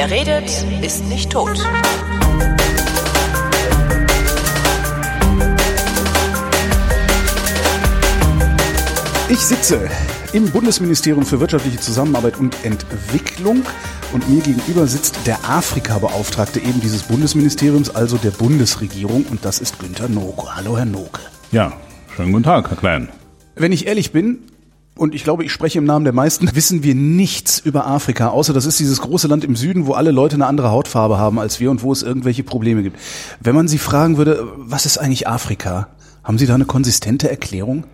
Wer redet, ist nicht tot. Ich sitze im Bundesministerium für wirtschaftliche Zusammenarbeit und Entwicklung und mir gegenüber sitzt der Afrika-Beauftragte eben dieses Bundesministeriums, also der Bundesregierung und das ist Günter Noke. Hallo, Herr Noke. Ja, schönen guten Tag, Herr Klein. Wenn ich ehrlich bin, und ich glaube, ich spreche im Namen der meisten, wissen wir nichts über Afrika, außer das ist dieses große Land im Süden, wo alle Leute eine andere Hautfarbe haben als wir und wo es irgendwelche Probleme gibt. Wenn man Sie fragen würde, was ist eigentlich Afrika? Haben Sie da eine konsistente Erklärung?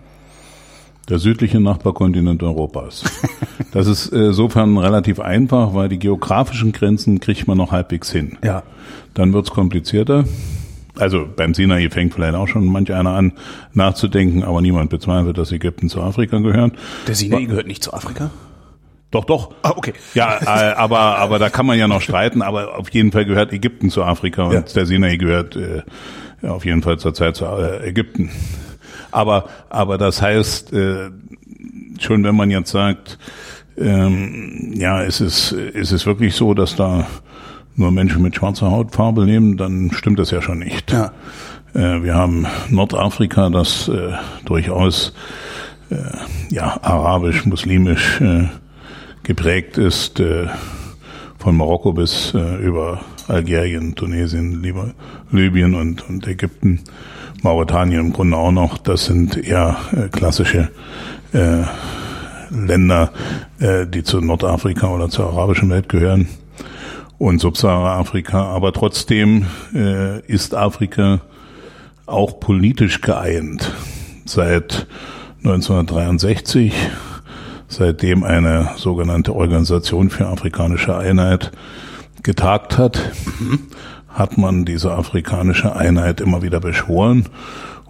Der südliche Nachbarkontinent Europas. Das ist äh, insofern relativ einfach, weil die geografischen Grenzen kriegt man noch halbwegs hin. Ja. Dann wird's komplizierter. Also beim Sinai fängt vielleicht auch schon manch einer an nachzudenken, aber niemand bezweifelt, dass Ägypten zu Afrika gehört. Der Sinai gehört nicht zu Afrika? Doch, doch. Ah, okay. Ja, äh, aber aber da kann man ja noch streiten. Aber auf jeden Fall gehört Ägypten zu Afrika und Ja. der Sinai gehört äh, ja, auf jeden Fall zurzeit zu äh, Ägypten. Aber aber das heißt äh, schon, wenn man jetzt sagt, ähm, ja, es ist ist es wirklich so, dass da nur Menschen mit schwarzer Hautfarbe leben, dann stimmt das ja schon nicht. Ja. Äh, wir haben Nordafrika, das äh, durchaus äh, ja, arabisch, muslimisch geprägt ist, von Marokko bis über Algerien, Tunesien, Libyen und, und Ägypten, Mauretanien im Grunde auch noch. Das sind eher klassische Länder, die zu Nordafrika oder zur arabischen Welt gehören und Subsahara-Afrika. Aber trotzdem äh, ist Afrika auch politisch geeint. Seit 1963, seitdem eine sogenannte Organisation für afrikanische Einheit getagt hat, hat man diese afrikanische Einheit immer wieder beschworen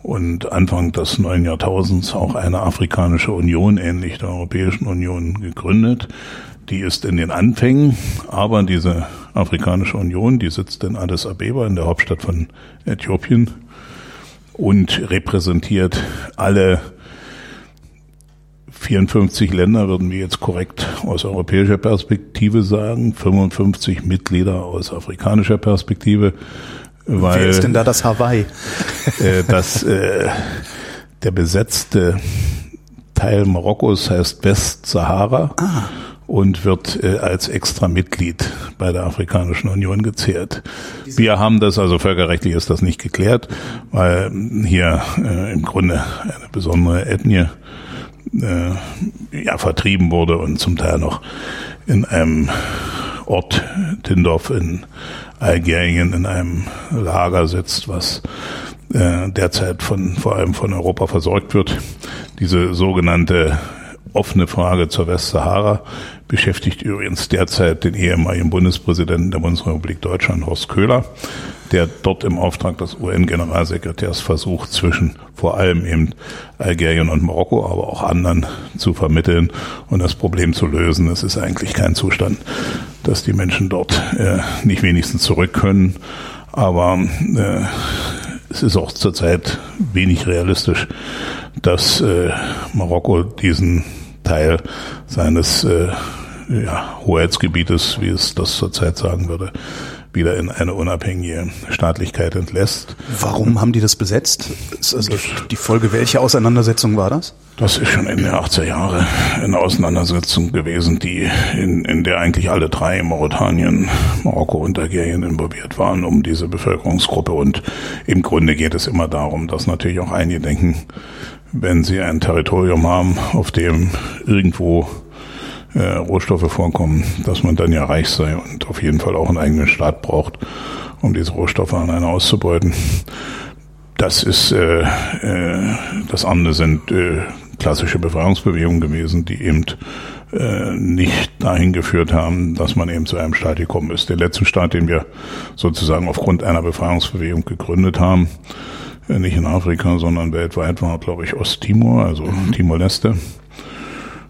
und Anfang des neuen Jahrtausends auch eine afrikanische Union, ähnlich der Europäischen Union, gegründet. Die ist in den Anfängen, aber diese Afrikanische Union, die sitzt in Addis Abeba, in der Hauptstadt von Äthiopien und repräsentiert alle 54 Länder, würden wir jetzt korrekt aus europäischer Perspektive sagen, 55 Mitglieder aus afrikanischer Perspektive, weil Wer ist denn da das Hawaii? äh, dass äh, der besetzte Teil Marokkos heißt Westsahara und wird äh, als extra Mitglied bei der Afrikanischen Union gezählt. Wir haben das, also völkerrechtlich ist das nicht geklärt, weil hier äh, im Grunde eine besondere Ethnie äh, ja, vertrieben wurde und zum Teil noch in einem Ort, Tindorf in Algerien, in einem Lager sitzt, was derzeit von, vor allem von Europa versorgt wird. Diese sogenannte offene Frage zur Westsahara beschäftigt übrigens derzeit den ehemaligen Bundespräsidenten der Bundesrepublik Deutschland, Horst Köhler, der dort im Auftrag des UN-Generalsekretärs versucht, zwischen vor allem eben Algerien und Marokko, aber auch anderen zu vermitteln und das Problem zu lösen. Es ist eigentlich kein Zustand, dass die Menschen dort äh, nicht wenigstens zurück können, aber äh, es ist auch zurzeit wenig realistisch, dass äh, Marokko diesen Teil seines äh, ja, Hoheitsgebietes, wie es das zurzeit sagen würde, wieder in eine unabhängige Staatlichkeit entlässt. Warum haben die das besetzt? Ist also die Folge welcher Auseinandersetzung war das? Das ist schon Ende der 80er Jahre eine Auseinandersetzung gewesen, die in, in der eigentlich alle drei, Mauretanien, Marokko und Algerien involviert waren, um diese Bevölkerungsgruppe. Und im Grunde geht es immer darum, dass natürlich auch einige denken, wenn sie ein Territorium haben, auf dem irgendwo äh, Rohstoffe vorkommen, dass man dann ja reich sei und auf jeden Fall auch einen eigenen Staat braucht, um diese Rohstoffe alleine auszubeuten. Das ist äh, äh, das andere sind äh, klassische Befreiungsbewegungen gewesen, die eben äh, nicht dahin geführt haben, dass man eben zu einem Staat gekommen ist. Der letzte Staat, den wir sozusagen aufgrund einer Befreiungsbewegung gegründet haben, nicht in Afrika, sondern weltweit war, glaube ich, Osttimor, also Timor-Leste.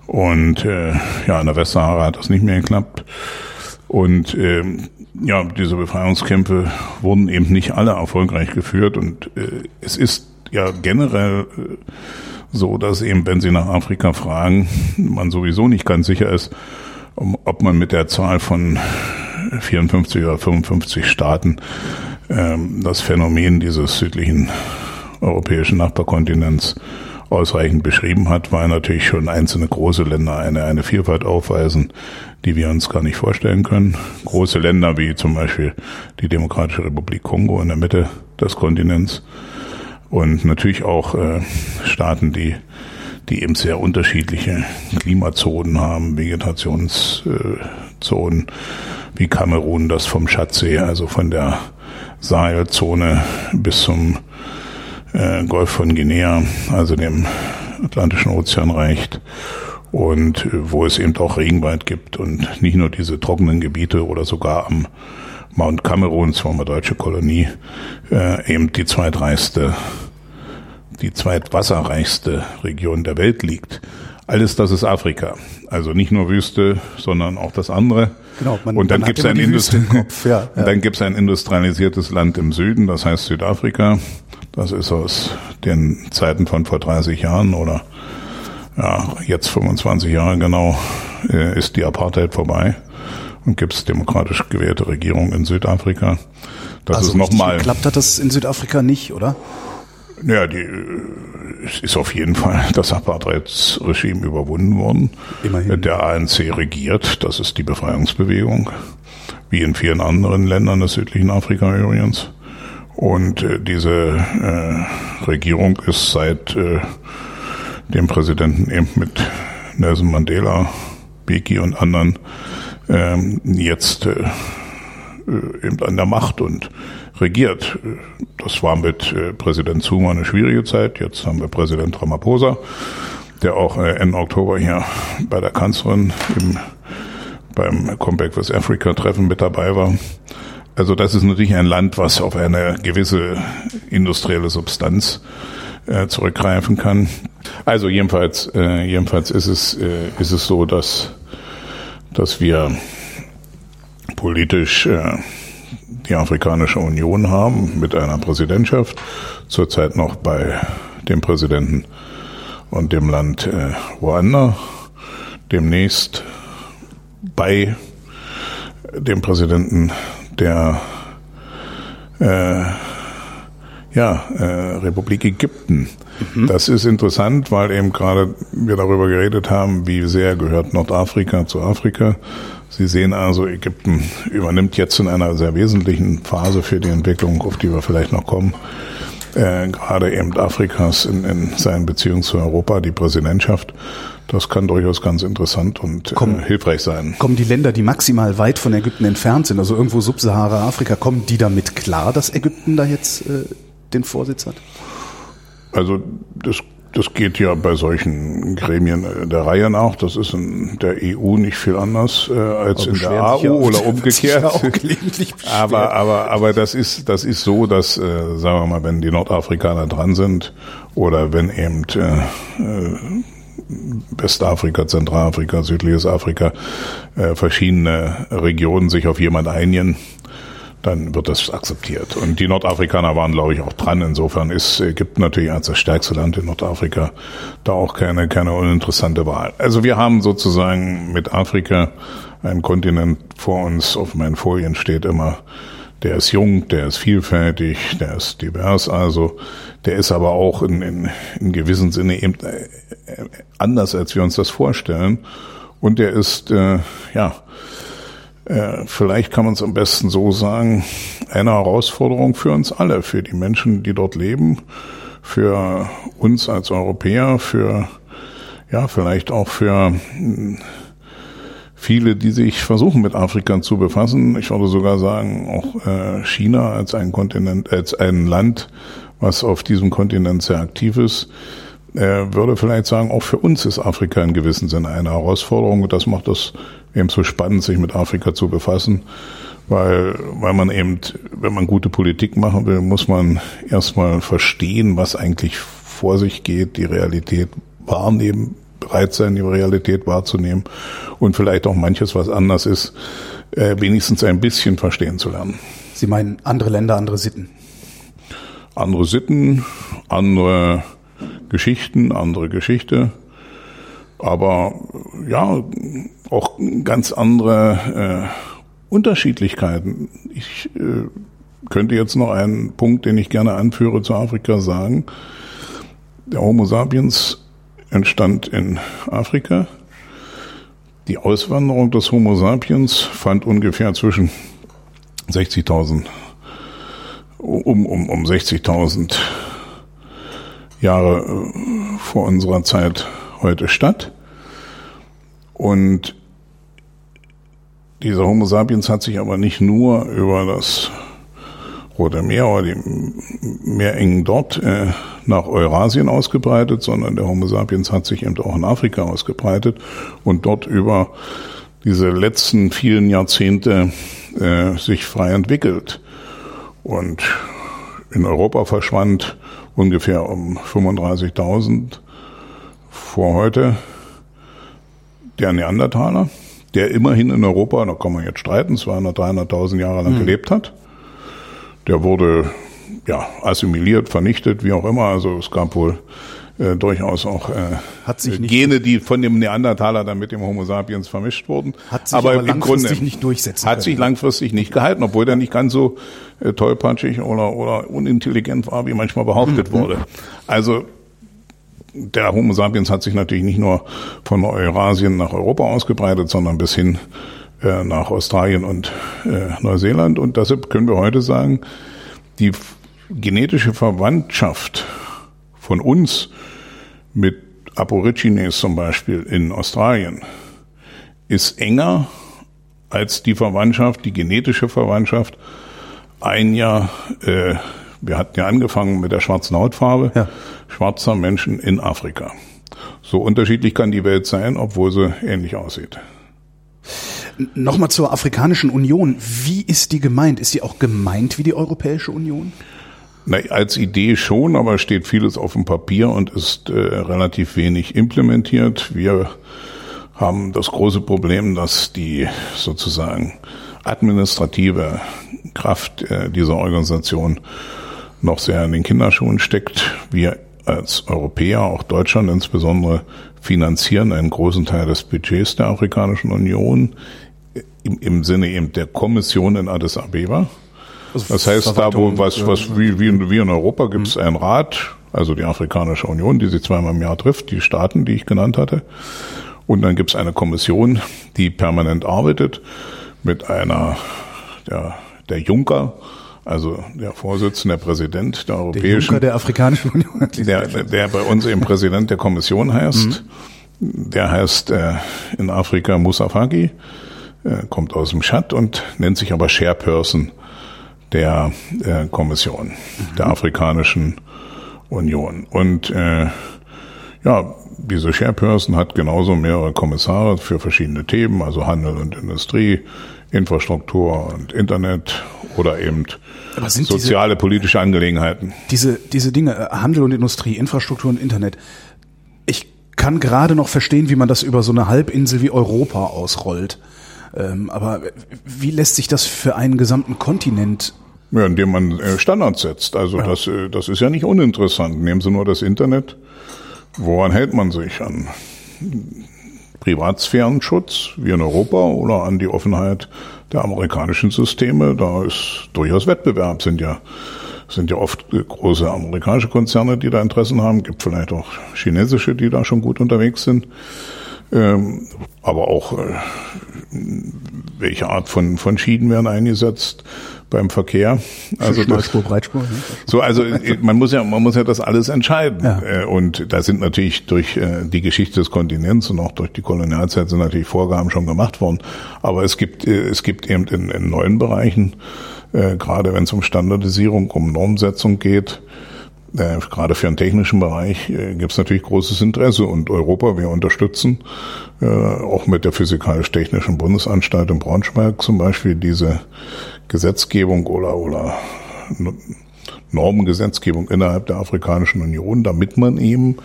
Und äh, ja, in der Westsahara hat das nicht mehr geklappt. Und ähm, ja, diese Befreiungskämpfe wurden eben nicht alle erfolgreich geführt. Und äh, es ist ja generell äh, so, dass eben, wenn Sie nach Afrika fragen, man sowieso nicht ganz sicher ist, ob man mit der Zahl von 54 oder 55 Staaten das Phänomen dieses südlichen europäischen Nachbarkontinents ausreichend beschrieben hat, weil natürlich schon einzelne große Länder eine, eine Vielfalt aufweisen, die wir uns gar nicht vorstellen können. Große Länder wie zum Beispiel die Demokratische Republik Kongo in der Mitte des Kontinents und natürlich auch äh, Staaten, die die eben sehr unterschiedliche Klimazonen haben, Vegetationszonen, wie Kamerun, das vom Schatzsee, also von der Sahelzone bis zum äh, Golf von Guinea, also dem Atlantischen Ozean reicht und äh, wo es eben auch Regenwald gibt und nicht nur diese trockenen Gebiete oder sogar am Mount Cameroon, zwar eine deutsche Kolonie, äh, eben die zweitreichste, die zweitwasserreichste Region der Welt liegt. Alles das ist Afrika. Also nicht nur Wüste, sondern auch das andere. Genau, man, und dann gibt es ein, Industri ja, ja. Dann gibt's ein industrialisiertes Land im Süden, das heißt Südafrika. Das ist aus den Zeiten von vor 30 Jahren oder ja, jetzt 25 Jahre genau, äh, ist die Apartheid vorbei und gibt es demokratisch gewählte Regierung in Südafrika. Das also ist nochmal. Klappt hat das in Südafrika nicht, oder? Ja, die, es ist auf jeden Fall das Apartheidsregime überwunden worden. Immerhin. Der ANC regiert, das ist die Befreiungsbewegung, wie in vielen anderen Ländern des südlichen Afrika übrigens. Und äh, diese äh, Regierung ist seit äh, dem Präsidenten eben mit Nelson Mandela, Beki und anderen ähm, jetzt äh, äh, eben an der Macht und regiert. Das war mit äh, Präsident Zuma eine schwierige Zeit. Jetzt haben wir Präsident Ramaphosa, der auch äh, Ende Oktober hier bei der Kanzlerin im, beim Comeback with Africa Treffen mit dabei war. Also das ist natürlich ein Land, was auf eine gewisse industrielle Substanz äh, zurückgreifen kann. Also jedenfalls, äh, jedenfalls ist es, äh, ist es so, dass, dass wir politisch äh, die Afrikanische Union haben mit einer Präsidentschaft, zurzeit noch bei dem Präsidenten und dem Land äh, Ruanda, demnächst bei dem Präsidenten der äh, ja, äh, Republik Ägypten. Mhm. Das ist interessant, weil eben gerade wir darüber geredet haben, wie sehr gehört Nordafrika zu Afrika. Sie sehen also, Ägypten übernimmt jetzt in einer sehr wesentlichen Phase für die Entwicklung, auf die wir vielleicht noch kommen, äh, gerade eben Afrikas in, in seinen Beziehungen zu Europa, die Präsidentschaft. Das kann durchaus ganz interessant und äh, kommen, äh, hilfreich sein. Kommen die Länder, die maximal weit von Ägypten entfernt sind, also irgendwo Subsahara-Afrika, kommen die damit klar, dass Ägypten da jetzt äh, den Vorsitz hat? Also das das geht ja bei solchen Gremien äh, der Reihe nach. Das ist in der EU nicht viel anders äh, als in der AU oder umgekehrt. aber aber aber das ist das ist so, dass äh, sagen wir mal, wenn die Nordafrikaner dran sind oder wenn eben äh, äh, Westafrika, Zentralafrika, südliches Afrika, äh, verschiedene Regionen sich auf jemand einigen, dann wird das akzeptiert. Und die Nordafrikaner waren, glaube ich, auch dran. Insofern ist Ägypten natürlich als das stärkste Land in Nordafrika da auch keine, keine uninteressante Wahl. Also wir haben sozusagen mit Afrika einen Kontinent vor uns. Auf meinen Folien steht immer, der ist jung, der ist vielfältig, der ist divers, also der ist aber auch in, in, in gewissem Sinne eben äh, anders, als wir uns das vorstellen. Und der ist, äh, ja, äh, vielleicht kann man es am besten so sagen, eine Herausforderung für uns alle, für die Menschen, die dort leben, für uns als Europäer, für ja, vielleicht auch für hm, viele, die sich versuchen mit Afrika zu befassen. Ich würde sogar sagen, auch äh, China als ein Kontinent, als ein Land, was auf diesem Kontinent sehr aktiv ist, äh, würde vielleicht sagen, auch für uns ist Afrika in gewissem Sinne eine Herausforderung. Und das macht das eben so spannend, sich mit Afrika zu befassen, weil, weil man eben, wenn man gute Politik machen will, muss man erstmal verstehen, was eigentlich vor sich geht, die Realität wahrnehmen, bereit sein, die Realität wahrzunehmen und vielleicht auch manches, was anders ist, äh, wenigstens ein bisschen verstehen zu lernen. Sie meinen andere Länder, andere Sitten? Andere Sitten, andere Geschichten, andere Geschichte aber ja, auch ganz andere äh, Unterschiedlichkeiten. Ich äh, könnte jetzt noch einen Punkt, den ich gerne anführe zu Afrika sagen. Der Homo sapiens entstand in Afrika. Die Auswanderung des Homo sapiens fand ungefähr zwischen 60.000 um, um, um 60.000 Jahre äh, vor unserer Zeit heute statt. Und dieser Homo sapiens hat sich aber nicht nur über das Rote Meer oder die Meerengen dort äh, nach Eurasien ausgebreitet, sondern der Homo sapiens hat sich eben auch in Afrika ausgebreitet und dort über diese letzten vielen Jahrzehnte äh, sich frei entwickelt. Und in Europa verschwand ungefähr um 35.000 vor heute der Neandertaler, der immerhin in Europa, da kann man jetzt streiten, 200.000, 300.000 Jahre lang mhm. gelebt hat. Der wurde ja assimiliert, vernichtet, wie auch immer. Also es gab wohl äh, durchaus auch äh, Gene, die von dem Neandertaler dann mit dem Homo sapiens vermischt wurden. Hat sich aber, aber im Grunde nicht durchsetzen Hat können. sich langfristig nicht gehalten, obwohl der nicht ganz so äh, tollpatschig oder, oder unintelligent war, wie manchmal behauptet mhm. wurde. Also der Homo sapiens hat sich natürlich nicht nur von Eurasien nach Europa ausgebreitet, sondern bis hin äh, nach Australien und äh, Neuseeland. Und deshalb können wir heute sagen, die genetische Verwandtschaft von uns mit Aborigines zum Beispiel in Australien ist enger als die Verwandtschaft, die genetische Verwandtschaft ein Jahr, äh, wir hatten ja angefangen mit der schwarzen Hautfarbe, ja. schwarzer Menschen in Afrika. So unterschiedlich kann die Welt sein, obwohl sie ähnlich aussieht. Nochmal zur Afrikanischen Union. Wie ist die gemeint? Ist sie auch gemeint wie die Europäische Union? Na, als Idee schon, aber steht vieles auf dem Papier und ist äh, relativ wenig implementiert. Wir haben das große Problem, dass die sozusagen administrative Kraft äh, dieser Organisation noch sehr in den Kinderschuhen steckt. Wir als Europäer, auch Deutschland insbesondere, finanzieren einen großen Teil des Budgets der Afrikanischen Union im, im Sinne eben der Kommission in Addis Abeba. Also das heißt, da wo was, was wie, wie, wie in Europa gibt es mhm. einen Rat, also die Afrikanische Union, die sich zweimal im Jahr trifft, die Staaten, die ich genannt hatte. Und dann gibt es eine Kommission, die permanent arbeitet mit einer, der, der Juncker, also der Vorsitzende, der Präsident der Europäischen. Der Juncker der Afrikanischen Union. Der, der bei uns eben Präsident der Kommission heißt. Mhm. Der heißt äh, in Afrika Moussa Faki, äh, kommt aus dem Tschad und nennt sich aber Chairperson der äh, Kommission, mhm. der Afrikanischen Union. Und äh, ja, diese Chairperson hat genauso mehrere Kommissare für verschiedene Themen, also Handel und Industrie, Infrastruktur und Internet oder eben soziale, diese, politische Angelegenheiten. Diese, diese Dinge, äh, Handel und Industrie, Infrastruktur und Internet. Ich kann gerade noch verstehen, wie man das über so eine Halbinsel wie Europa ausrollt. Ähm, aber wie lässt sich das für einen gesamten Kontinent ja, indem man äh, Standards setzt. Also ja. das, äh, das ist ja nicht uninteressant. Nehmen Sie nur das Internet. Woran hält man sich an? Privatsphärenschutz wie in Europa oder an die Offenheit der amerikanischen Systeme? Da ist durchaus Wettbewerb, sind ja sind ja oft große amerikanische Konzerne, die da Interessen haben, gibt vielleicht auch chinesische, die da schon gut unterwegs sind. Ähm, aber auch äh, welche Art von, von Schienen werden eingesetzt beim Verkehr. Also Schmalspur, Breitspur. Ne? So, also äh, man muss ja, man muss ja das alles entscheiden. Ja. Äh, und da sind natürlich durch äh, die Geschichte des Kontinents und auch durch die Kolonialzeit sind natürlich Vorgaben schon gemacht worden. Aber es gibt, es gibt eben in, in neuen Bereichen, gerade wenn es um Standardisierung, um Normsetzung geht, gerade für den technischen Bereich gibt es natürlich großes Interesse und Europa, wir unterstützen auch mit der Physikalisch-Technischen Bundesanstalt in Braunschweig zum Beispiel diese Gesetzgebung oder, oder Normengesetzgebung innerhalb der Afrikanischen Union, damit man eben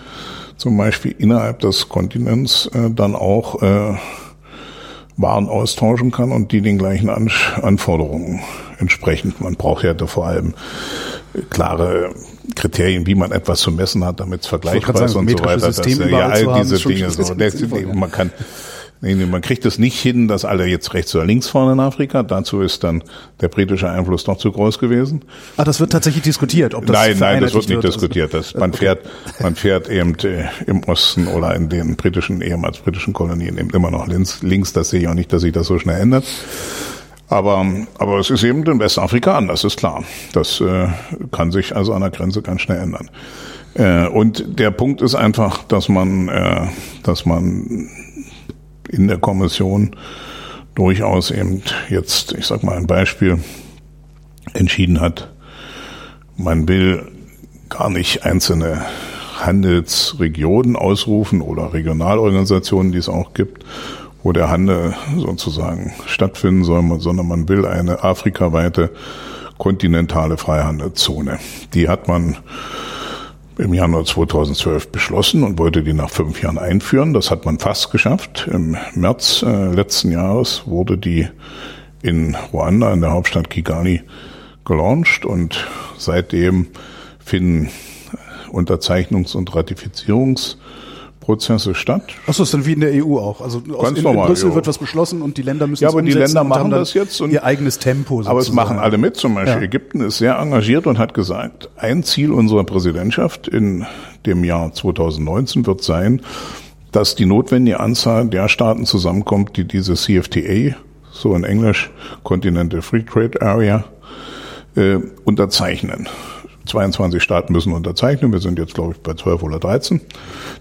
zum Beispiel innerhalb des Kontinents äh, dann auch äh, Waren austauschen kann und die den gleichen An Anforderungen entsprechend. Man braucht ja da vor allem klare Kriterien, wie man etwas zu messen hat, damit es vergleichbar ist und so weiter. Das, ja, all diese Dinge so. Man kann Nee, nee, man kriegt es nicht hin, dass alle jetzt rechts oder links fahren in Afrika. Dazu ist dann der britische Einfluss doch zu groß gewesen. Ah, das wird tatsächlich diskutiert, ob das Nein, nein, das wird nicht wird, also- diskutiert. Das, man fährt, man fährt eben äh, im Osten oder in den britischen, ehemals britischen Kolonien eben immer noch links. links. Das sehe ich auch nicht, dass sich das so schnell ändert. Aber, aber es ist eben in Westafrika anders, ist klar. Das äh, kann sich also an der Grenze ganz schnell ändern. Äh, und der Punkt ist einfach, dass man, äh, dass man in der Kommission durchaus eben jetzt, ich sag mal ein Beispiel, entschieden hat, man will gar nicht einzelne Handelsregionen ausrufen oder Regionalorganisationen, die es auch gibt, wo der Handel sozusagen stattfinden soll, sondern man will eine afrikaweite kontinentale Freihandelszone. Die hat man im Januar 2012 beschlossen und wollte die nach fünf Jahren einführen. Das hat man fast geschafft. Im März äh, letzten Jahres wurde die in Ruanda, in der Hauptstadt Kigali, gelauncht und seitdem finden Unterzeichnungs- und Ratifizierungsprozesse statt. Achso, ist dann wie in der EU auch. Also aus, Ganz in, normal, in Brüssel ja. wird was beschlossen und die Länder müssen Ja, aber die Länder machen das jetzt und- ihr eigenes Tempo Aber es sozusagen. machen alle mit. Zum Beispiel Ja. Ägypten ist sehr engagiert und hat gesagt, ein Ziel unserer Präsidentschaft in dem Jahr 2019 wird sein, dass die notwendige Anzahl der Staaten zusammenkommt, die diese CFTA, so in Englisch Continental Free Trade Area, äh, unterzeichnen. 22 Staaten müssen unterzeichnen. Wir sind jetzt, glaube ich, bei 12 oder 13,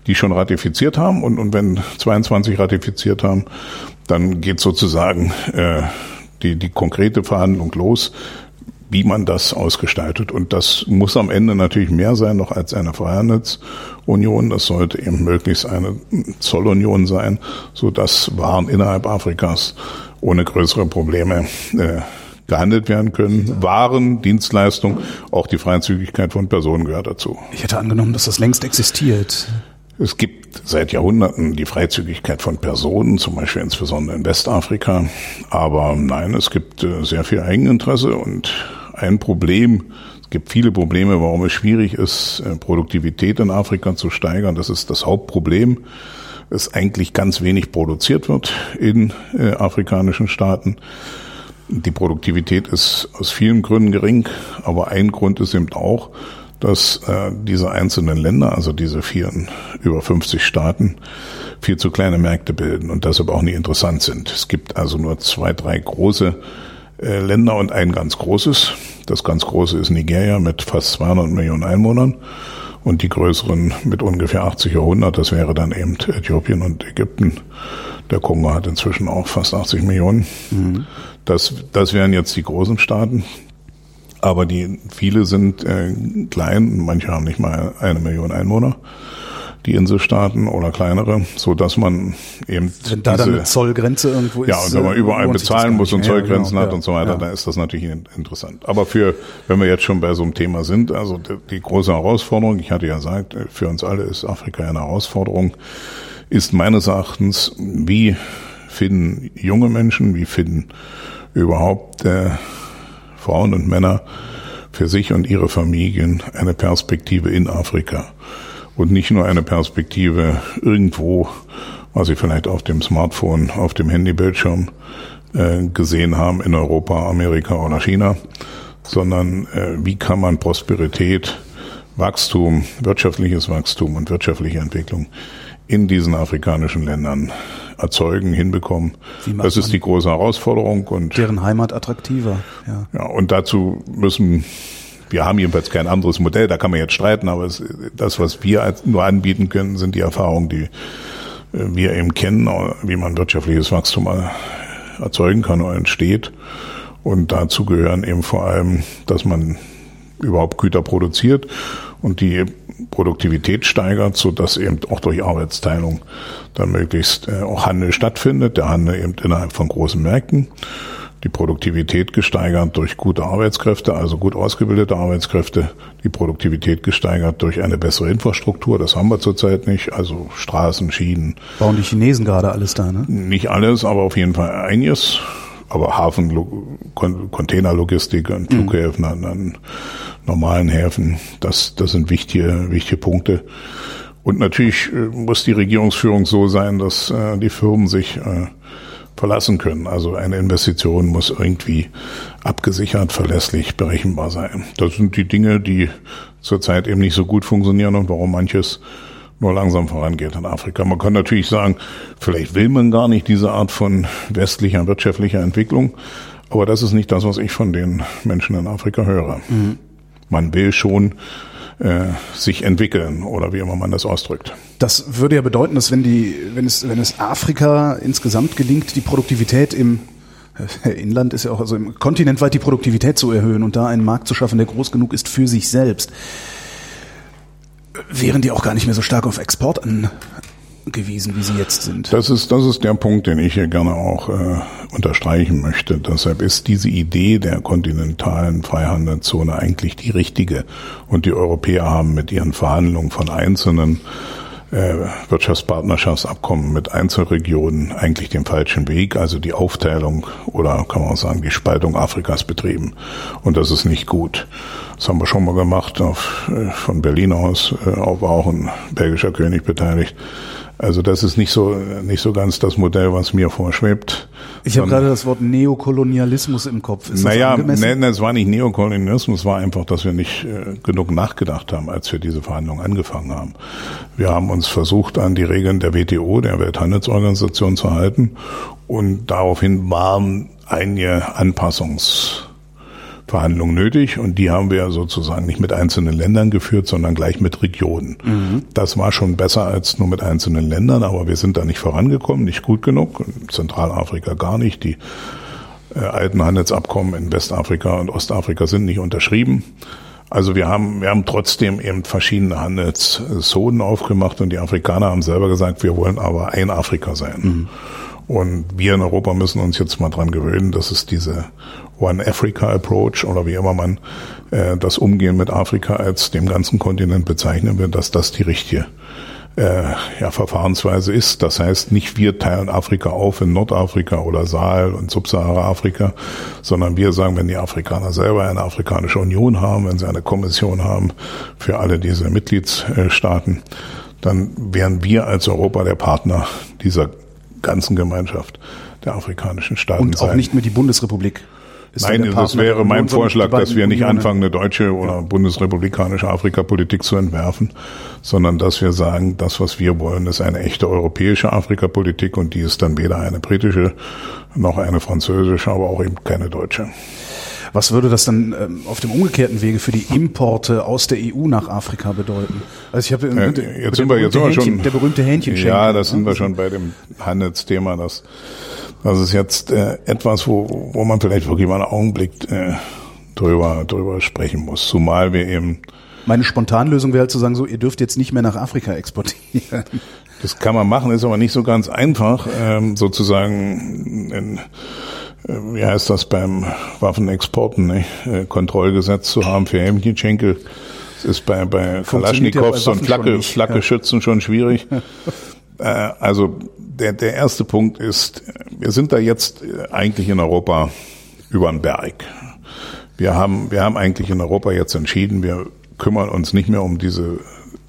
die schon ratifiziert haben. Und, und wenn 22 ratifiziert haben, dann geht sozusagen äh, die, die konkrete Verhandlung los, wie man das ausgestaltet. Und das muss am Ende natürlich mehr sein noch als eine Freihandelsunion. Das sollte eben möglichst eine Zollunion sein, so dass Waren innerhalb Afrikas ohne größere Probleme äh, gehandelt werden können. Waren, Dienstleistungen, auch die Freizügigkeit von Personen gehört dazu. Ich hätte angenommen, dass das längst existiert. Es gibt seit Jahrhunderten die Freizügigkeit von Personen, zum Beispiel insbesondere in Westafrika. Aber nein, es gibt äh, sehr viel Eigeninteresse und ein Problem, es gibt viele Probleme, warum es schwierig ist, äh, Produktivität in Afrika zu steigern. Das ist das Hauptproblem, dass eigentlich ganz wenig produziert wird in äh, afrikanischen Staaten. Die Produktivität ist aus vielen Gründen gering, aber ein Grund ist eben auch, dass äh, diese einzelnen Länder, also diese vier über 50 Staaten, viel zu kleine Märkte bilden und deshalb auch nie interessant sind. Es gibt also nur zwei, drei große äh, Länder und ein ganz großes. Das ganz große ist Nigeria mit fast 200 Millionen Einwohnern und die größeren mit ungefähr 80 oder 100. Das wäre dann eben Äthiopien und Ägypten. Der Kongo hat inzwischen auch fast 80 Millionen. Das, das wären jetzt die großen Staaten. Aber die viele sind äh, klein, manche haben nicht mal eine Million Einwohner, die Inselstaaten oder kleinere, so dass man eben Wenn da dann eine Zollgrenze irgendwo ist. ja, und wenn man äh, überall bezahlen muss und Zollgrenzen genau, hat ja, und so weiter, ja. dann ist das natürlich in- interessant. Aber für, wenn wir jetzt schon bei so einem Thema sind, also die, die große Herausforderung, ich hatte ja gesagt, äh, für uns alle ist Afrika eine Herausforderung, ist meines Erachtens, wie finden junge Menschen, wie finden überhaupt äh, Frauen und Männer für sich und ihre Familien eine Perspektive in Afrika. Und nicht nur eine Perspektive irgendwo, was sie vielleicht auf dem Smartphone, auf dem Handybildschirm äh, gesehen haben in Europa, Amerika oder China, sondern äh, wie kann man Prosperität, Wachstum, wirtschaftliches Wachstum und wirtschaftliche Entwicklung in diesen afrikanischen Ländern erzeugen, hinbekommen. Das ist die große Herausforderung und Deren Heimat attraktiver. Ja. ja, und dazu müssen, wir haben jedenfalls kein anderes Modell, da kann man jetzt streiten, aber es, das, was wir nur anbieten können, sind die Erfahrungen, die äh, wir eben kennen, wie man wirtschaftliches Wachstum äh, erzeugen kann oder entsteht. Und dazu gehören eben vor allem, dass man überhaupt Güter produziert und die Produktivität steigert, so dass eben auch durch Arbeitsteilung dann möglichst äh, auch Handel stattfindet. Der Handel eben innerhalb von großen Märkten. Die Produktivität gesteigert durch gute Arbeitskräfte, also gut ausgebildete Arbeitskräfte. Die Produktivität gesteigert durch eine bessere Infrastruktur. Das haben wir zurzeit nicht. Also Straßen, Schienen, Bauen die Chinesen gerade alles da, ne? nicht alles, aber auf jeden Fall einiges. Aber Hafen, Containerlogistik an Flughäfen, an, an normalen Häfen, das, das sind wichtige, wichtige Punkte. Und natürlich äh, muss die Regierungsführung so sein, dass äh, die Firmen sich äh, verlassen können. Also eine Investition muss irgendwie abgesichert, verlässlich, berechenbar sein. Das sind die Dinge, die zurzeit eben nicht so gut funktionieren und warum manches nur langsam vorangeht in Afrika. Man kann natürlich sagen, vielleicht will man gar nicht diese Art von westlicher wirtschaftlicher Entwicklung, aber das ist nicht das, was ich von den Menschen in Afrika höre. Mhm. Man will schon äh, sich entwickeln oder wie immer man das ausdrückt. Das würde ja bedeuten, dass wenn die, wenn es, wenn es Afrika insgesamt gelingt, die Produktivität im äh, Inland ist ja auch, also im Kontinent weit die Produktivität zu erhöhen und da einen Markt zu schaffen, der groß genug ist für sich selbst, wären die auch gar nicht mehr so stark auf Export angewiesen, wie sie jetzt sind. Das ist, das ist der Punkt, den ich hier gerne auch äh, unterstreichen möchte. Deshalb ist diese Idee der kontinentalen Freihandelszone eigentlich die richtige. Und die Europäer haben mit ihren Verhandlungen von einzelnen äh, Wirtschaftspartnerschaftsabkommen mit Einzelregionen eigentlich den falschen Weg, also die Aufteilung oder kann man auch sagen die Spaltung Afrikas betrieben. Und das ist nicht gut. Das haben wir schon mal gemacht, auf, äh, von Berlin aus, äh, war auch ein belgischer König beteiligt. Also das ist nicht so nicht so ganz das Modell, was mir vorschwebt. Ich habe gerade das Wort Neokolonialismus im Kopf. Ist naja, nein, es war nicht Neokolonialismus, es war einfach, dass wir nicht äh, genug nachgedacht haben, als wir diese Verhandlungen angefangen haben. Wir haben uns versucht, an die Regeln der WTO, der Welthandelsorganisation, zu halten und daraufhin waren einige Anpassungs Verhandlungen nötig und die haben wir sozusagen nicht mit einzelnen Ländern geführt, sondern gleich mit Regionen. Mhm. Das war schon besser als nur mit einzelnen Ländern, aber wir sind da nicht vorangekommen, nicht gut genug. In Zentralafrika gar nicht. Die äh, alten Handelsabkommen in Westafrika und Ostafrika sind nicht unterschrieben. Also wir haben, wir haben trotzdem eben verschiedene Handelszonen aufgemacht und die Afrikaner haben selber gesagt, wir wollen aber ein Afrika sein. Mhm. Und wir in Europa müssen uns jetzt mal dran gewöhnen, dass es diese One Africa Approach oder wie immer man äh, das Umgehen mit Afrika als dem ganzen Kontinent bezeichnen will, dass das die richtige äh, ja, Verfahrensweise ist. Das heißt, nicht wir teilen Afrika auf in Nordafrika oder Sahel und Subsahara-Afrika, sondern wir sagen, wenn die Afrikaner selber eine afrikanische Union haben, wenn sie eine Kommission haben für alle diese Mitgliedsstaaten, dann wären wir als Europa der Partner dieser ganzen Gemeinschaft der afrikanischen Staaten Und auch sein. nicht mehr die Bundesrepublik. Nein, das wäre mein Vorschlag, dass wir nicht anfangen, eine deutsche oder bundesrepublikanische Afrikapolitik zu entwerfen, sondern dass wir sagen, das, was wir wollen, ist eine echte europäische Afrikapolitik und die ist dann weder eine britische noch eine französische, aber auch eben keine deutsche. Was würde das dann ähm, auf dem umgekehrten Wege für die Importe aus der EU nach Afrika bedeuten? Also ich habe äh, jetzt sind wir jetzt sind wir schon der berühmte Hähnchen. Ja, das sind wir schon bei dem Handelsthema, das das ist jetzt äh, etwas, wo, wo man vielleicht wirklich mal einen Augenblick äh, drüber, drüber sprechen muss. Zumal wir eben. Meine Spontanlösung wäre halt zu sagen, so, ihr dürft jetzt nicht mehr nach Afrika exportieren. Das kann man machen, ist aber nicht so ganz einfach, ähm, sozusagen in, äh, wie heißt das beim Waffenexporten, ne? Äh, Kontrollgesetz zu haben für Hähnchenschenkel. Das ist bei, bei Kalaschnikows und Flagge, Flaggeschützen ja. schon schwierig. äh, also der, der erste Punkt ist, wir sind da jetzt eigentlich in Europa über den Berg. Wir haben, wir haben eigentlich in Europa jetzt entschieden, wir kümmern uns nicht mehr um diese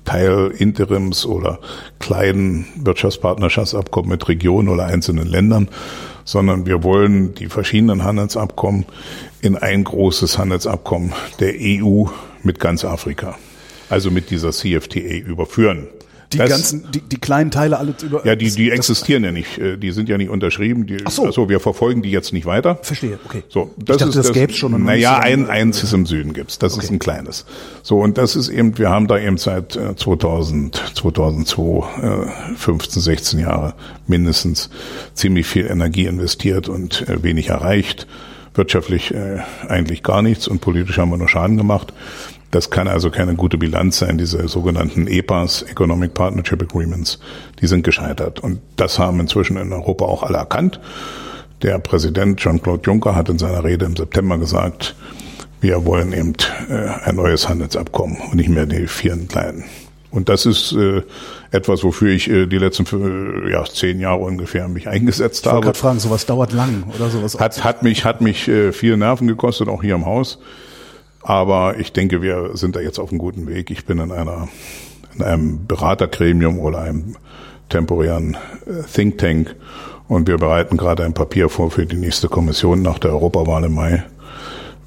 Teil-Interims- oder kleinen Wirtschaftspartnerschaftsabkommen mit Regionen oder einzelnen Ländern, sondern wir wollen die verschiedenen Handelsabkommen in ein großes Handelsabkommen der EU mit ganz Afrika, also mit dieser CFTA überführen. Die das, ganzen, die, die kleinen Teile alle über. Ja, die, die existieren ja nicht. Äh, die sind ja nicht unterschrieben. Die, Ach so. Also wir verfolgen die jetzt nicht weiter. Verstehe, okay. So, das ich dachte, ist, das, das gäbe schon. Naja, ein, eins ist im Süden gibt's. Das okay. ist ein kleines. So, und das ist eben, wir haben da eben seit 2000, 2002, 15, 16 Jahre mindestens ziemlich viel Energie investiert und äh, wenig erreicht wirtschaftlich äh, eigentlich gar nichts und politisch haben wir nur Schaden gemacht. Das kann also keine gute Bilanz sein, diese sogenannten EPAs, Economic Partnership Agreements, die sind gescheitert. Und das haben inzwischen in Europa auch alle erkannt. Der Präsident Jean-Claude Juncker hat in seiner Rede im September gesagt, wir wollen eben äh, ein neues Handelsabkommen und nicht mehr die vielen kleinen. Und das ist äh, etwas, wofür ich äh, die letzten äh, ja, zehn Jahre ungefähr mich eingesetzt ich habe. Ich wollte gerade fragen, sowas dauert lang oder sowas? Hat, hat mich, hat mich äh, viel Nerven gekostet, auch hier im Haus. Aber ich denke, wir sind da jetzt auf einem guten Weg. Ich bin in einer in einem Beratergremium oder einem temporären äh, Think Tank. Und wir bereiten gerade ein Papier vor für die nächste Kommission nach der Europawahl im Mai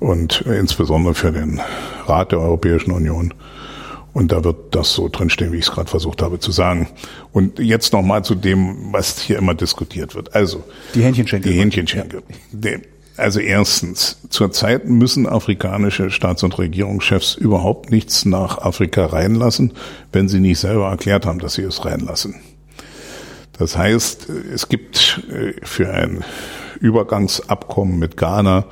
und insbesondere für den Rat der Europäischen Union. Und da wird das so drinstehen, wie ich es gerade versucht habe zu sagen. Und jetzt nochmal zu dem, was hier immer diskutiert wird. Also die Hähnchenschenkel. Die Hähnchenschenkel. Ja. Also erstens, zurzeit müssen afrikanische Staats- und Regierungschefs überhaupt nichts nach Afrika reinlassen, wenn sie nicht selber erklärt haben, dass sie es reinlassen. Das heißt, es gibt äh, für ein Übergangsabkommen mit Ghana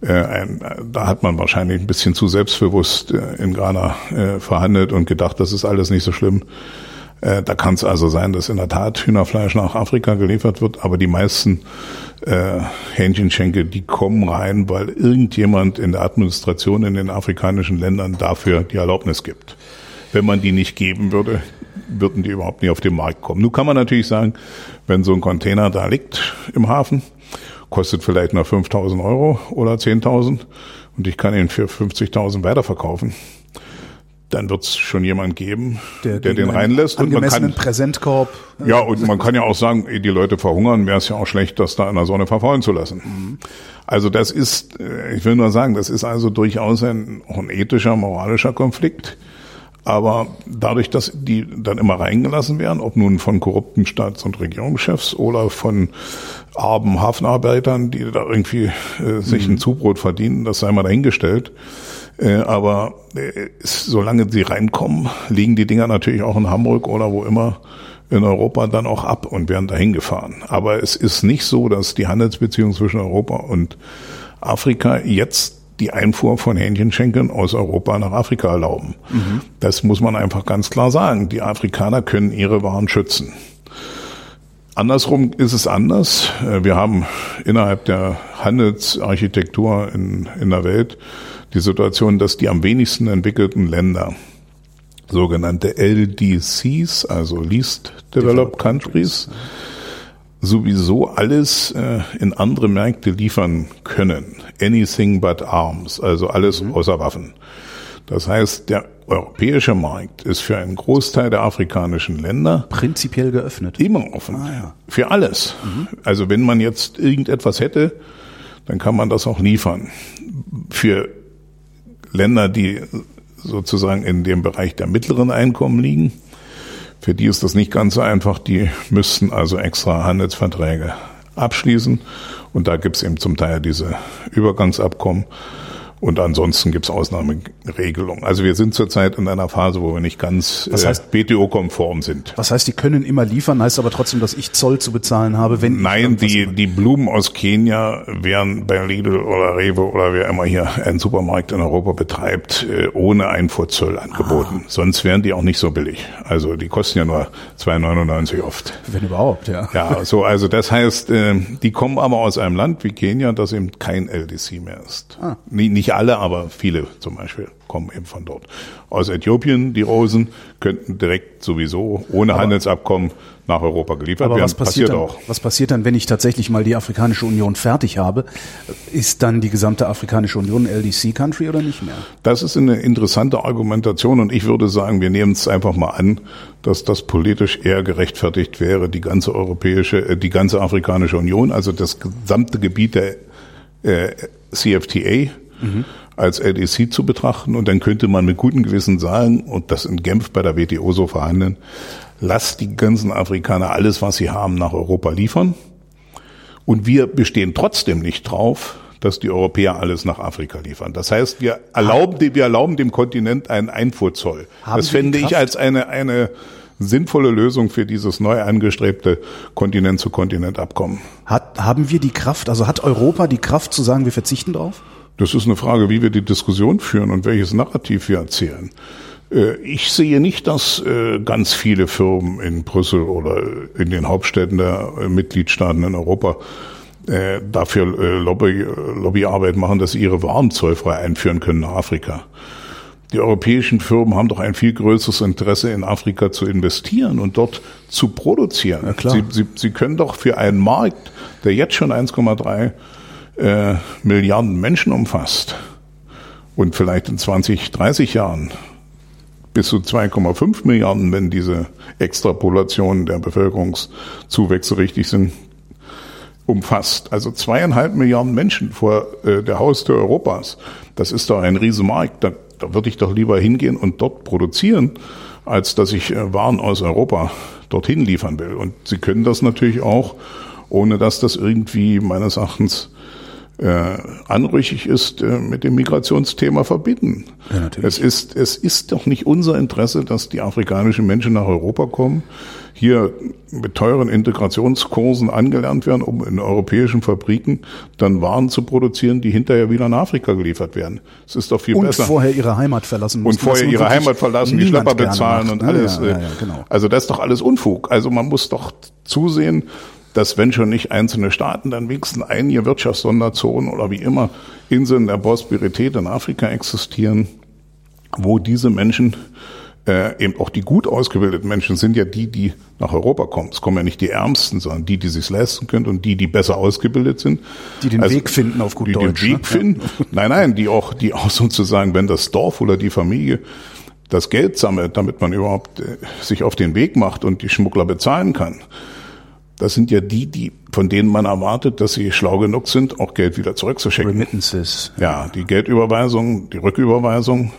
äh, ein, da hat man wahrscheinlich ein bisschen zu selbstbewusst äh, in Ghana verhandelt und gedacht, das ist alles nicht so schlimm. Da kann es also sein, dass in der Tat Hühnerfleisch nach Afrika geliefert wird, aber die meisten äh, Hähnchenschenkel, die kommen rein, weil irgendjemand in der Administration in den afrikanischen Ländern dafür die Erlaubnis gibt. Wenn man die nicht geben würde, würden die überhaupt nicht auf den Markt kommen. Nun kann man natürlich sagen, wenn so ein Container da liegt im Hafen, kostet vielleicht nur 5.000 Euro oder 10.000 und ich kann ihn für 50.000 weiterverkaufen dann wird es schon jemand geben, der, der den reinlässt. Und man kann Präsentkorb. Ja, und man kann ja auch sagen, die Leute verhungern, wäre es ja auch schlecht, das da in der Sonne verfaulen zu lassen. Mhm. Also das ist, äh, ich will nur sagen, das ist also durchaus ein, ein ethischer, moralischer Konflikt. Aber dadurch, dass die dann immer reingelassen werden, ob nun von korrupten Staats- und Regierungschefs oder von armen Hafenarbeitern, die da irgendwie äh, sich mhm. ein Zubrot verdienen, das sei mal dahingestellt, äh, aber äh, solange sie reinkommen, liegen die Dinger natürlich auch in Hamburg oder wo immer in Europa dann auch ab und werden dahin gefahren. Aber es ist nicht so, dass die Handelsbeziehungen zwischen Europa und Afrika jetzt die Einfuhr von Hähnchenschenkeln aus Europa nach Afrika erlauben. Mhm. Das muss man einfach ganz klar sagen. Die Afrikaner können ihre Waren schützen. Andersrum ist es anders. Äh, wir haben innerhalb der Handelsarchitektur in, in der Welt die Situation, dass die am wenigsten entwickelten Länder, sogenannte LDCs, also Least Developed Countries, sowieso alles äh, in andere Märkte liefern können. Anything but arms, also alles mhm. außer Waffen. Das heißt, der europäische Markt ist für einen Großteil der afrikanischen Länder prinzipiell geöffnet. Immer offen. Ah, ja. Für alles. Mhm. Also wenn man jetzt irgendetwas hätte, dann kann man das auch liefern. Für Länder, die sozusagen in dem Bereich der mittleren Einkommen liegen. Für die ist das nicht ganz so einfach. Die müssten also extra Handelsverträge abschließen. Und da gibt es eben zum Teil diese Übergangsabkommen. Und ansonsten gibt es Ausnahmeregelungen. Also wir sind zurzeit in einer Phase, wo wir nicht ganz was heißt, äh, BTO-konform sind. Was heißt, die können immer liefern, heißt aber trotzdem, dass ich Zoll zu bezahlen habe, wenn Nein, die, die Blumen aus Kenia wären bei Lidl oder Rewe oder wer immer hier einen Supermarkt in Europa betreibt, äh, ohne Einfuhrzoll angeboten. Ah. Sonst wären die auch nicht so billig. Also die kosten ja nur 2,99 oft. Wenn überhaupt, ja. Ja, so, also das heißt, äh, die kommen aber aus einem Land wie Kenia, das eben kein LDC mehr ist. Ah. Nicht nicht alle, aber viele zum Beispiel kommen eben von dort. Aus Äthiopien, die Rosen, könnten direkt sowieso ohne aber, Handelsabkommen nach Europa geliefert aber werden. Was passiert, passiert dann, auch. Was passiert dann, wenn ich tatsächlich mal die Afrikanische Union fertig habe? Ist dann die gesamte Afrikanische Union LDC-Country oder nicht mehr? Das ist eine interessante Argumentation und ich würde sagen, wir nehmen es einfach mal an, dass das politisch eher gerechtfertigt wäre, die ganze europäische, äh, die ganze Afrikanische Union, also das gesamte Gebiet der äh, CFTA, mhm. als LDC zu betrachten. Und dann könnte man mit gutem Gewissen sagen, und das in Genf bei der WTO so verhandeln, lasst die ganzen Afrikaner alles, was sie haben, nach Europa liefern. Und wir bestehen trotzdem nicht drauf, dass die Europäer alles nach Afrika liefern. Das heißt, wir erlauben, wir erlauben dem Kontinent einen Einfuhrzoll. Haben das fände ich als eine, eine sinnvolle Lösung für dieses neu angestrebte Kontinent-zu-Kontinent-Abkommen. Hat, haben wir die Kraft, also hat Europa die Kraft zu sagen, wir verzichten drauf? Das ist eine Frage, wie wir die Diskussion führen und welches Narrativ wir erzählen. Äh, ich sehe nicht, dass äh, ganz viele Firmen in Brüssel oder in den Hauptstädten der äh, Mitgliedstaaten in Europa dafür Lobby, Lobbyarbeit machen, dass sie ihre Waren zollfrei einführen können nach Afrika. Die europäischen Firmen haben doch ein viel größeres Interesse, in Afrika zu investieren und dort zu produzieren. Ja, klar. Sie, sie, sie können doch für einen Markt, der jetzt schon 1,3 äh, Milliarden Menschen umfasst und vielleicht in 20, 30 Jahren bis zu 2,5 Milliarden, wenn diese Extrapolationen der Bevölkerungszuwächse richtig sind, umfasst. Also zweieinhalb Milliarden Menschen vor äh, der Haustür Europas. Das ist doch ein Riesenmarkt. Da, da würde ich doch lieber hingehen und dort produzieren, als dass ich äh, Waren aus Europa dorthin liefern will. Und sie können das natürlich auch, ohne dass das irgendwie meines Erachtens äh, anrüchig ist, äh, mit dem Migrationsthema verbinden. Ja, natürlich. Es ist, es ist doch nicht unser Interesse, dass die afrikanischen Menschen nach Europa kommen, hier mit teuren Integrationskursen angelernt werden, um in europäischen Fabriken dann Waren zu produzieren, die hinterher wieder nach Afrika geliefert werden. Es ist doch viel und besser. Und vorher ihre Heimat verlassen müssen. Und vorher ihre Heimat verlassen, die Schlepper bezahlen und alles. Ja, ja, ja, genau. Also das ist doch alles Unfug. Also man muss doch zusehen, dass wenn schon nicht einzelne Staaten, dann wenigstens einige Wirtschaftssonderzonen oder wie immer Inseln der Prosperität in Afrika existieren, wo diese Menschen äh, eben auch die gut ausgebildeten Menschen sind ja die, die nach Europa kommen. Es kommen ja nicht die Ärmsten, sondern die, die sich leisten können und die, die besser ausgebildet sind. Die den also, Weg finden auf gut die Deutsch. Die den Weg ne? finden. Nein, nein, die auch, die auch sozusagen, wenn das Dorf oder die Familie das Geld sammelt, damit man überhaupt äh, sich auf den Weg macht und die Schmuggler bezahlen kann, das sind ja die, die, von denen man erwartet, dass sie schlau genug sind, auch Geld wieder zurückzuschicken. Remittances. Ja, die Geldüberweisung, die Rücküberweisung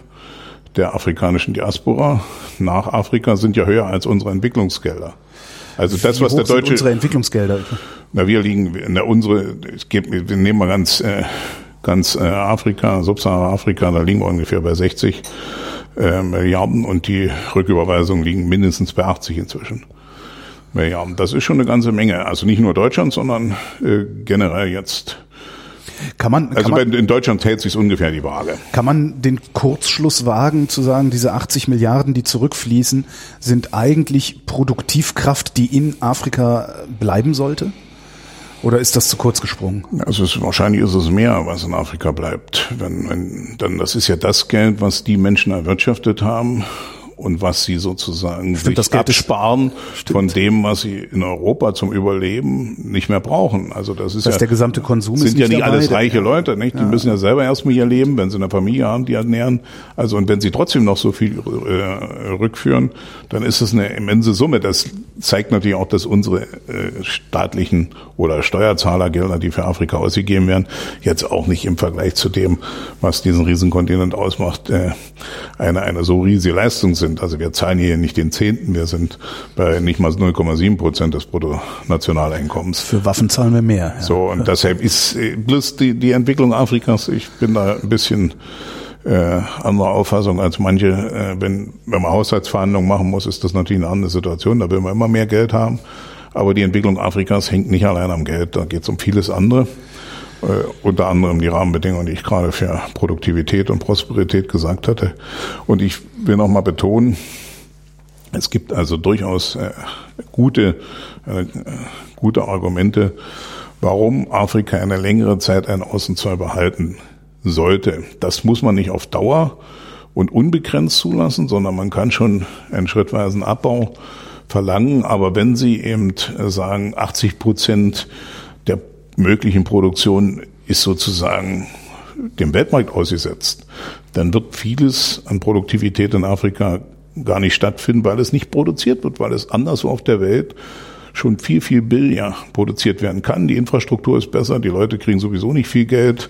der afrikanischen Diaspora nach Afrika sind ja höher als unsere Entwicklungsgelder. Also das, was der deutsche unsere Entwicklungsgelder. Na, wir liegen, na, unsere, ich gebe, wir nehmen mal ganz, äh, ganz äh, Afrika, Subsahara-Afrika, da liegen wir ungefähr bei 60 äh, Milliarden und die Rücküberweisungen liegen mindestens bei 80 inzwischen. Milliarden. Das ist schon eine ganze Menge. Also nicht nur Deutschland, sondern äh, generell jetzt. Kann man, also kann man, in Deutschland hält sich ungefähr die Waage. Kann man den Kurzschluss wagen, zu sagen, diese 80 Milliarden, die zurückfließen, sind eigentlich Produktivkraft, die in Afrika bleiben sollte? Oder ist das zu kurz gesprungen? Also es, wahrscheinlich ist es mehr, was in Afrika bleibt. Wenn, wenn, dann das ist ja das Geld, was die Menschen erwirtschaftet haben und was sie sozusagen Stimmt, sich absparen von dem, was sie in Europa zum Überleben nicht mehr brauchen. Also das ist das ja der gesamte Konsum sind ist ja nicht dabei, alles reiche Leute, nicht? Die ja. müssen ja selber erstmal ihr Leben, wenn sie eine Familie haben, die ernähren. Also und wenn sie trotzdem noch so viel äh, rückführen, dann ist es eine immense Summe. Das zeigt natürlich auch, dass unsere äh, staatlichen oder Steuerzahlergelder, die für Afrika ausgegeben werden, jetzt auch nicht im Vergleich zu dem, was diesen Riesenkontinent ausmacht, äh, eine eine so riesige Leistung sind sind. Also wir zahlen hier nicht den Zehnten, wir sind bei nicht mal 0,7 Prozent des Bruttonationaleinkommens. Für Waffen zahlen wir mehr. Ja. So, und deshalb ist äh, bloß die, die Entwicklung Afrikas, ich bin da ein bisschen äh, andere Auffassung als manche. Äh, wenn, wenn man Haushaltsverhandlungen machen muss, ist das natürlich eine andere Situation. Da will man immer mehr Geld haben. Aber die Entwicklung Afrikas hängt nicht allein am Geld. Da geht es um vieles andere. Äh, unter anderem die Rahmenbedingungen, die ich gerade für Produktivität und Prosperität gesagt hatte. Und ich will noch mal betonen, es gibt also durchaus äh, gute, äh, gute Argumente, warum Afrika eine längere Zeit einen Außenzoll behalten sollte. Das muss man nicht auf Dauer und unbegrenzt zulassen, sondern man kann schon einen schrittweisen Abbau verlangen. Aber wenn Sie eben sagen, 80 Prozent der möglichen Produktion ist sozusagen dem Weltmarkt ausgesetzt, dann wird vieles an Produktivität in Afrika gar nicht stattfinden, weil es nicht produziert wird, weil es anderswo auf der Welt schon viel, viel billiger produziert werden kann. Die Infrastruktur ist besser, die Leute kriegen sowieso nicht viel Geld.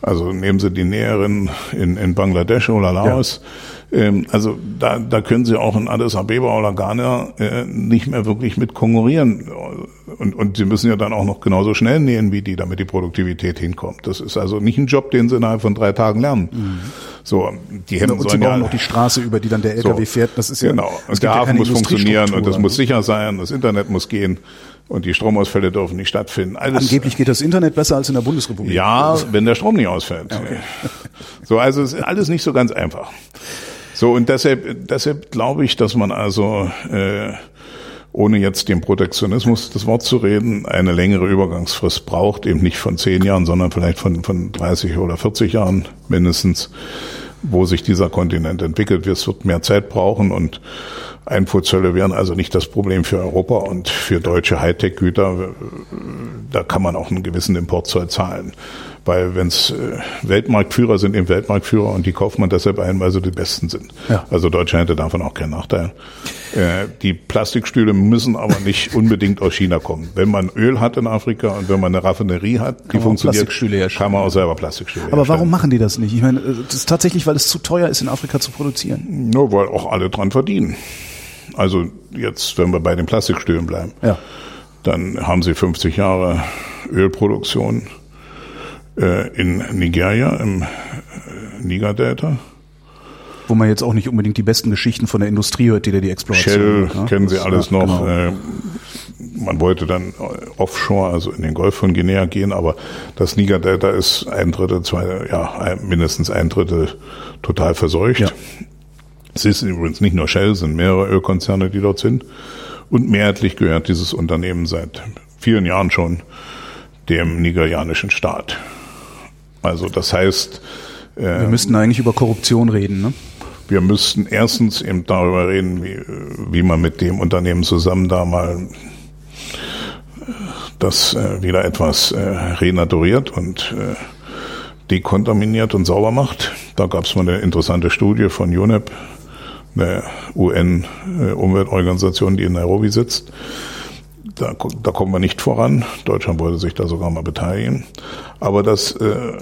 Also nehmen Sie die Näheren in, in Bangladesch oder Laos. Ja. Ähm, also da, da können Sie auch in Addis Abeba oder Ghana äh, nicht mehr wirklich mit konkurrieren. Und, und Sie müssen ja dann auch noch genauso schnell nähen wie die, damit die Produktivität hinkommt. Das ist also nicht ein Job, den Sie innerhalb von drei Tagen lernen. Mhm. So, die Hemden und Sie bauen ja, noch die Straße, über die dann der LKW so, fährt. Das ist ja genau. Und der Hafen ja muss funktionieren und das muss sicher sein. Das Internet muss gehen. Und die Stromausfälle dürfen nicht stattfinden. Alles Angeblich geht das Internet besser als in der Bundesrepublik. Ja, wenn der Strom nicht ausfällt. Okay. So, also es ist alles nicht so ganz einfach. So, und deshalb, deshalb glaube ich, dass man also, äh, ohne jetzt dem Protektionismus das Wort zu reden, eine längere Übergangsfrist braucht, eben nicht von zehn Jahren, sondern vielleicht von, von 30 oder 40 Jahren mindestens, wo sich dieser Kontinent entwickelt. Es wird mehr Zeit brauchen und Einfuhrzölle wären also nicht das Problem für Europa und für deutsche Hightech-Güter. Da kann man auch einen gewissen Importzoll zahlen. Weil wenn's äh, Weltmarktführer sind, eben Weltmarktführer und die kauft man deshalb ein, weil sie die Besten sind. Ja. Also Deutschland hätte davon auch keinen Nachteil. Äh, die Plastikstühle müssen aber nicht unbedingt aus China kommen. Wenn man Öl hat in Afrika und wenn man eine Raffinerie hat, die funktioniert, herstellen. kann man auch selber Plastikstühle Aber warum machen die das nicht? Ich meine, das ist tatsächlich, weil es zu teuer ist, in Afrika zu produzieren. Nur weil auch alle dran verdienen. Also jetzt, wenn wir bei den Plastikstühlen bleiben, Ja. Dann haben sie 50 Jahre Ölproduktion äh, in Nigeria, im äh, Niger-Delta. Wo man jetzt auch nicht unbedingt die besten Geschichten von der Industrie hört, die da die Exploration Shell macht, ne? kennen Sie Das- alles ja, noch. genau. Äh, man wollte dann äh, offshore, also in den Golf von Guinea gehen, aber das Niger-Delta ist ein Drittel, zwei, ja, mindestens ein Drittel total verseucht. Ja. Es ist übrigens nicht nur Shell, es sind mehrere Ölkonzerne, die dort sind. Und mehrheitlich gehört dieses Unternehmen seit vielen Jahren schon dem nigerianischen Staat. Also das heißt, äh, Wir müssten eigentlich über Korruption reden, ne? wir müssten erstens eben darüber reden, wie, wie man mit dem Unternehmen zusammen da mal äh, das äh, wieder etwas äh, renaturiert und äh, dekontaminiert und sauber macht. Da gab es mal eine interessante Studie von UNEP, eine UN-Umweltorganisation, die in Nairobi sitzt. Da, da kommen wir nicht voran. Deutschland wollte sich da sogar mal beteiligen. Aber das, äh,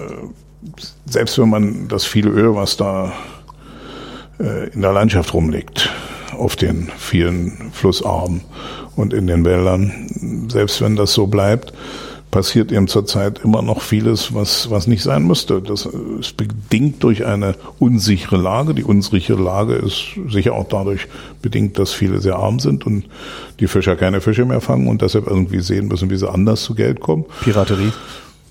selbst wenn man das viele Öl, was da äh, in der Landschaft rumliegt, auf den vielen Flussarmen und in den Wäldern, selbst wenn das so bleibt, passiert eben zurzeit immer noch vieles, was, was nicht sein müsste. Das ist bedingt durch eine unsichere Lage. Die unsichere Lage ist sicher auch dadurch bedingt, dass viele sehr arm sind und die Fischer keine Fische mehr fangen und deshalb irgendwie sehen müssen, wie sie anders zu Geld kommen. Piraterie.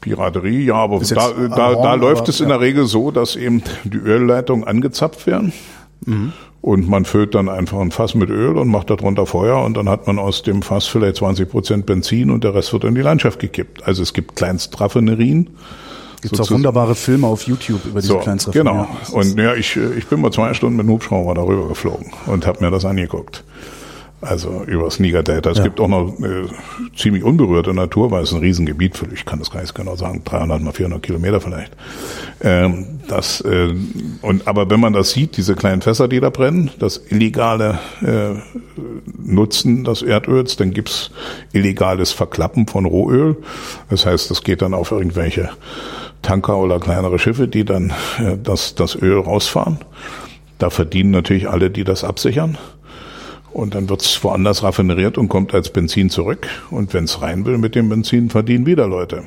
Piraterie, ja, aber da, da, da läuft es in der Regel so, dass eben die Ölleitungen angezapft werden. Mhm. Und man füllt dann einfach ein Fass mit Öl und macht darunter Feuer und dann hat man aus dem Fass vielleicht 20 Prozent Benzin und der Rest wird in die Landschaft gekippt. Also es gibt Kleinstraffinerien. Gibt auch wunderbare Filme auf YouTube über diese So, Kleinstraffinerie. genau. Und ja, ich, äh, ich bin mal zwei Stunden mit dem Hubschrauber darüber geflogen und habe mir das angeguckt. Also übers Niger-Delta. Es Ja. gibt auch noch äh, ziemlich unberührte Natur, weil es ein Riesengebiet, für, ich kann das gar nicht genau sagen, 300 mal 400 Kilometer vielleicht. Ähm, das, äh, und, aber wenn man das sieht, diese kleinen Fässer, die da brennen, das illegale äh, Nutzen des Erdöls, dann gibt's illegales Verklappen von Rohöl. Das heißt, das geht dann auf irgendwelche Tanker oder kleinere Schiffe, die dann äh, das, das Öl rausfahren. Da verdienen natürlich alle, die das absichern. Und dann wird's woanders raffineriert und kommt als Benzin zurück. Und wenn's rein will mit dem Benzin, verdienen wieder Leute.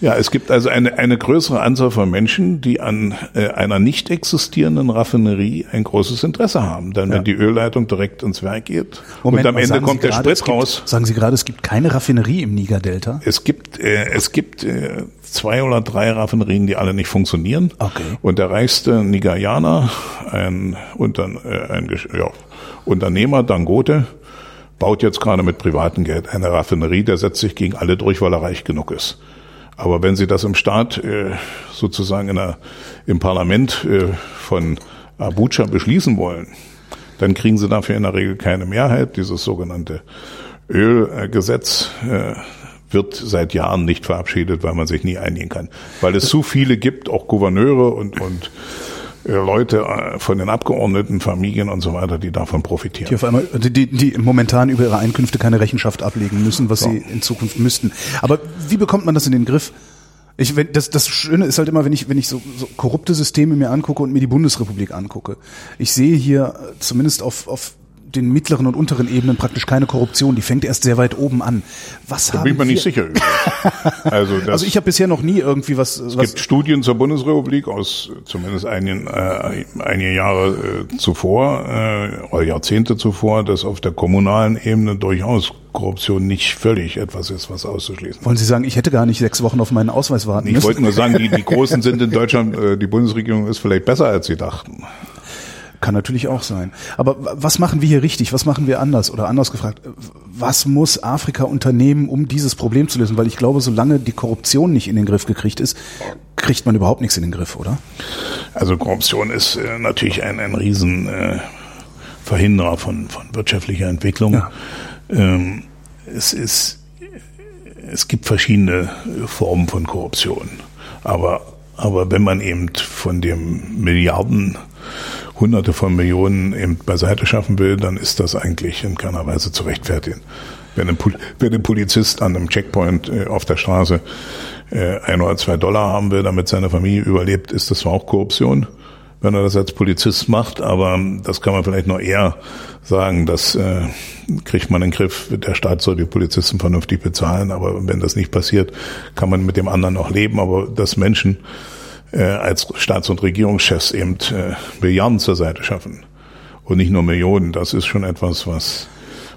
Ja, es gibt also eine, eine größere Anzahl von Menschen, die an äh, einer nicht existierenden Raffinerie ein großes Interesse haben. Denn wenn die Ölleitung direkt ins Werk geht und am Ende kommt Sie der gerade, Sprit es gibt, raus. Sagen Sie gerade, es gibt keine Raffinerie im Niger-Delta? Es gibt, äh, es gibt äh, zwei oder drei Raffinerien, die alle nicht funktionieren. Okay. Und der reichste Nigerianer, ein, Unter, äh, ein ja, Unternehmer, Dangote, baut jetzt gerade mit privatem Geld eine Raffinerie, der setzt sich gegen alle durch, weil er reich genug ist. Aber wenn Sie das im Staat äh, sozusagen in der, im Parlament äh, von Abuja beschließen wollen, dann kriegen Sie dafür in der Regel keine Mehrheit. Dieses sogenannte Ölgesetz äh, wird seit Jahren nicht verabschiedet, weil man sich nie einigen kann. Weil es zu viele gibt, auch Gouverneure und, und Leute äh, von den Abgeordneten, Familien und so weiter, die davon profitieren. Die auf einmal, die, die, momentan über ihre Einkünfte keine Rechenschaft ablegen müssen, was sie in Zukunft müssten. Aber wie bekommt man das in den Griff? Ich, wenn, das, das Schöne ist halt immer, wenn ich, wenn ich so, so korrupte Systeme mir angucke und mir die Bundesrepublik angucke. Ich sehe hier äh, zumindest auf, auf den mittleren und unteren Ebenen praktisch keine Korruption. Die fängt erst sehr weit oben an. Was Da haben bin ich mir nicht sicher. Also, das, Also ich habe bisher noch nie irgendwie was. es was gibt Studien zur Bundesrepublik aus zumindest einigen, äh, einige Jahre äh, zuvor äh, oder Jahrzehnte zuvor, dass auf der kommunalen Ebene durchaus Korruption nicht völlig etwas ist, was auszuschließen. wollen Sie sagen, ich hätte gar nicht sechs Wochen auf meinen Ausweis warten Ich müssen? wollte nur sagen, die, die Großen sind in Deutschland, äh, die Bundesregierung ist vielleicht besser, als sie dachten. Kann natürlich auch sein. Aber was machen wir hier richtig? Was machen wir anders? Oder anders gefragt, was muss Afrika unternehmen, um dieses Problem zu lösen? Weil ich glaube, solange die Korruption nicht in den Griff gekriegt ist, kriegt man überhaupt nichts in den Griff, oder? Also Korruption ist äh, natürlich ein, ein riesen äh, Verhinderer von, von wirtschaftlicher Entwicklung. Ja. Ähm, es ist es gibt verschiedene Formen von Korruption. Aber, aber wenn man eben von dem Milliarden, Hunderte von Millionen eben beiseite schaffen will, dann ist das eigentlich in keiner Weise zu rechtfertigen. Wenn ein, wenn ein Polizist an einem Checkpoint äh, auf der Straße äh, ein oder zwei Dollar haben will, damit seine Familie überlebt, ist das zwar auch Korruption wenn er das als Polizist macht, aber das kann man vielleicht noch eher sagen, das äh, kriegt man in den Griff. Der Staat soll die Polizisten vernünftig bezahlen, aber wenn das nicht passiert, kann man mit dem anderen noch leben. Aber dass Menschen äh, als Staats- und Regierungschefs eben äh, Milliarden zur Seite schaffen und nicht nur Millionen, das ist schon etwas, was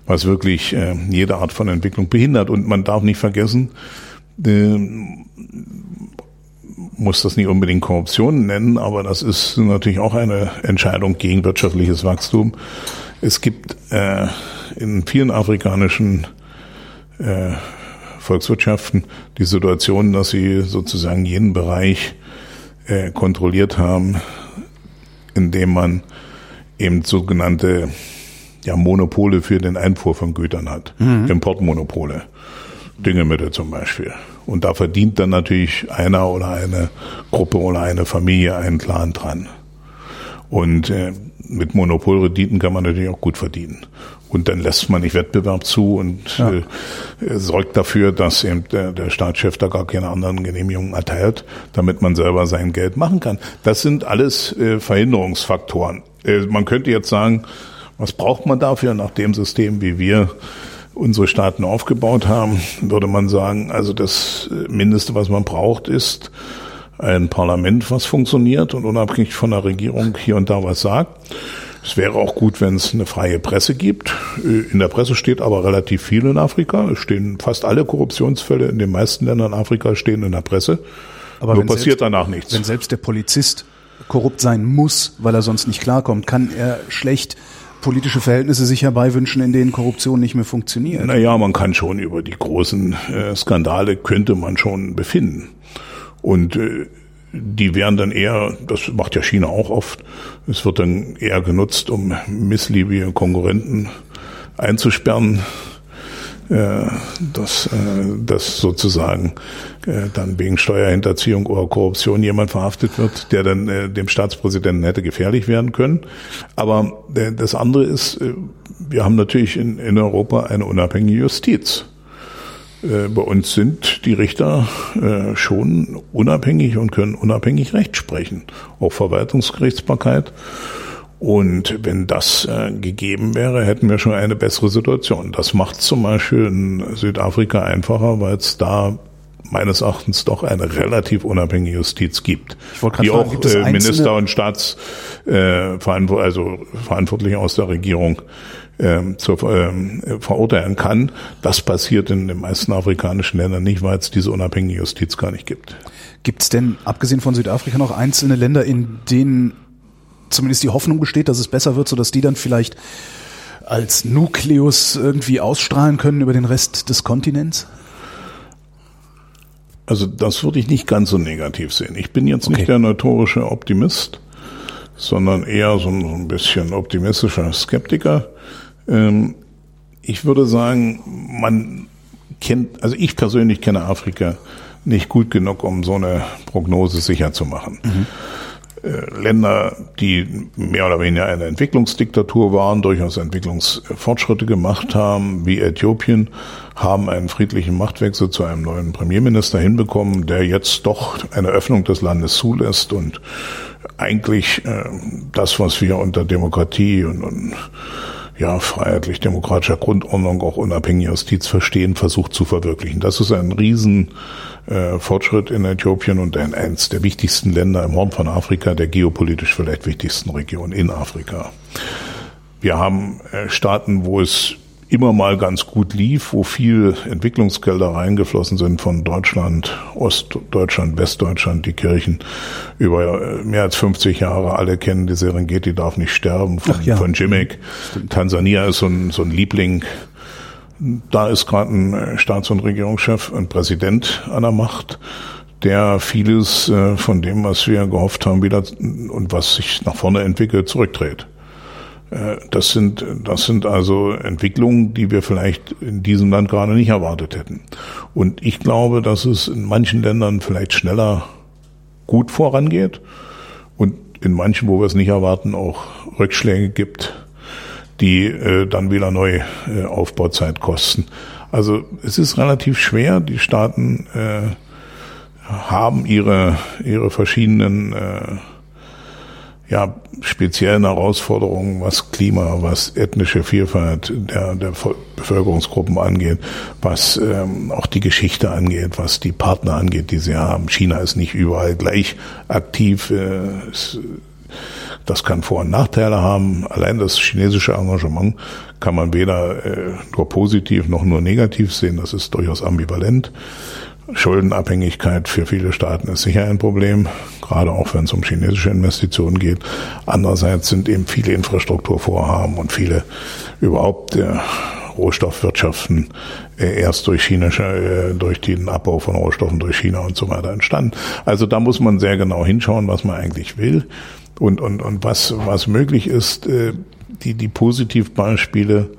was wirklich äh, jede Art von Entwicklung behindert. Und man darf nicht vergessen, äh, muss das nicht unbedingt Korruption nennen, aber das ist natürlich auch eine Entscheidung gegen wirtschaftliches Wachstum. Es gibt äh, in vielen afrikanischen äh, Volkswirtschaften die Situation, dass sie sozusagen jeden Bereich äh, kontrolliert haben, indem man eben sogenannte ja, Monopole für den Einfuhr von Gütern hat, mhm. Importmonopole. Düngemittel zum Beispiel. Und da verdient dann natürlich einer oder eine Gruppe oder eine Familie einen Clan dran. Und äh, mit Monopolrediten kann man natürlich auch gut verdienen. Und dann lässt man nicht Wettbewerb zu und ja. äh, sorgt dafür, dass eben der, der Staatschef da gar keine anderen Genehmigungen erteilt, damit man selber sein Geld machen kann. Das sind alles äh, Verhinderungsfaktoren. Äh, man könnte jetzt sagen, was braucht man dafür nach dem System, wie wir unsere Staaten aufgebaut haben, würde man sagen, also das Mindeste, was man braucht, ist ein Parlament, was funktioniert und unabhängig von der Regierung hier und da was sagt. Es wäre auch gut, wenn es eine freie Presse gibt. In der Presse steht aber relativ viel in Afrika. Es stehen fast alle Korruptionsfälle in den meisten Ländern Afrika stehen in der Presse. Aber Nur passiert selbst, danach nichts. Wenn selbst der Polizist korrupt sein muss, weil er sonst nicht klarkommt, kann er schlecht politische Verhältnisse sich herbeiwünschen, in denen Korruption nicht mehr funktioniert. Naja, man kann schon über die großen äh, Skandale könnte man schon befinden. Und äh, die wären dann eher, das macht ja China auch oft, es wird dann eher genutzt, um missliebige Konkurrenten einzusperren äh, dass, äh, dass sozusagen äh, dann wegen Steuerhinterziehung oder Korruption jemand verhaftet wird, der dann dem Staatspräsidenten hätte gefährlich werden können. Aber das andere ist, wir haben natürlich in, in Europa eine unabhängige Justiz. Äh, bei uns sind die Richter äh, schon unabhängig und können unabhängig Recht sprechen. Auch Verwaltungsgerichtsbarkeit. Und wenn das äh, gegeben wäre, hätten wir schon eine bessere Situation. Das macht zum Beispiel in Südafrika einfacher, weil es da meines Erachtens doch eine relativ unabhängige Justiz gibt, die fragen, auch äh, Minister und Staats äh, also Verantwortliche aus der Regierung ähm, zu, ähm, verurteilen kann. Das passiert in den meisten afrikanischen Ländern nicht, weil es diese unabhängige Justiz gar nicht gibt. Gibt es denn, abgesehen von Südafrika, noch einzelne Länder, in denen zumindest die Hoffnung besteht, dass es besser wird, sodass die dann vielleicht als Nukleus irgendwie ausstrahlen können über den Rest des Kontinents? Also das würde ich nicht ganz so negativ sehen. Ich bin jetzt okay. nicht der notorische Optimist, sondern eher so ein, bisschen optimistischer Skeptiker. Ähm, ich würde sagen, man kennt, also ich persönlich kenne Afrika nicht gut genug, um so eine Prognose sicher zu machen. Mhm. Länder, die mehr oder weniger eine Entwicklungsdiktatur waren, durchaus Entwicklungsfortschritte gemacht haben, wie Äthiopien, haben einen friedlichen Machtwechsel zu einem neuen Premierminister hinbekommen, der jetzt doch eine Öffnung des Landes zulässt und eigentlich äh, das, was wir unter Demokratie und, und ja, freiheitlich-demokratischer Grundordnung auch unabhängige Justiz verstehen, versucht zu verwirklichen. Das ist ein riesen äh, Fortschritt in Äthiopien und ein, eins der wichtigsten Länder im Horn von Afrika, der geopolitisch vielleicht wichtigsten Region in Afrika. Wir haben äh, Staaten, wo es immer mal ganz gut lief, wo viel Entwicklungsgelder reingeflossen sind von Deutschland, Ostdeutschland, Westdeutschland, die Kirchen über äh, mehr als 50 Jahre. Alle kennen die Serengeti darf nicht sterben von, ja. von Jimmick. Tansania ist so ein, so ein Liebling. Da ist gerade ein äh, Staats- und Regierungschef, ein Präsident an der Macht der vieles äh, von dem, was wir gehofft haben, wieder und was sich nach vorne entwickelt, zurückdreht. Äh, das sind, das sind also Entwicklungen, die wir vielleicht in diesem Land gerade nicht erwartet hätten. Und ich glaube, dass es in manchen Ländern vielleicht schneller gut vorangeht und in manchen, wo wir es nicht erwarten, auch Rückschläge gibt, die äh, dann wieder neue äh, Aufbauzeit kosten. Also es ist relativ schwer. Die Staaten äh, haben ihre ihre verschiedenen äh, ja, speziellen Herausforderungen, was Klima, was ethnische Vielfalt der, der Bevölkerungsgruppen angeht, was ähm, auch die Geschichte angeht, was die Partner angeht, die sie haben. China ist nicht überall gleich aktiv. Äh, es, das kann Vor- und Nachteile haben. Allein das chinesische Engagement kann man weder äh, nur positiv noch nur negativ sehen. Das ist durchaus ambivalent. Schuldenabhängigkeit für viele Staaten ist sicher ein Problem, gerade auch wenn es um chinesische Investitionen geht. Andererseits sind eben viele Infrastrukturvorhaben und viele überhaupt äh, Rohstoffwirtschaften äh, erst durch China, äh, durch den Abbau von Rohstoffen durch China und so weiter entstanden. Also da muss man sehr genau hinschauen, was man eigentlich will und, und, und was, was möglich ist. Äh, die, die Positivbeispiele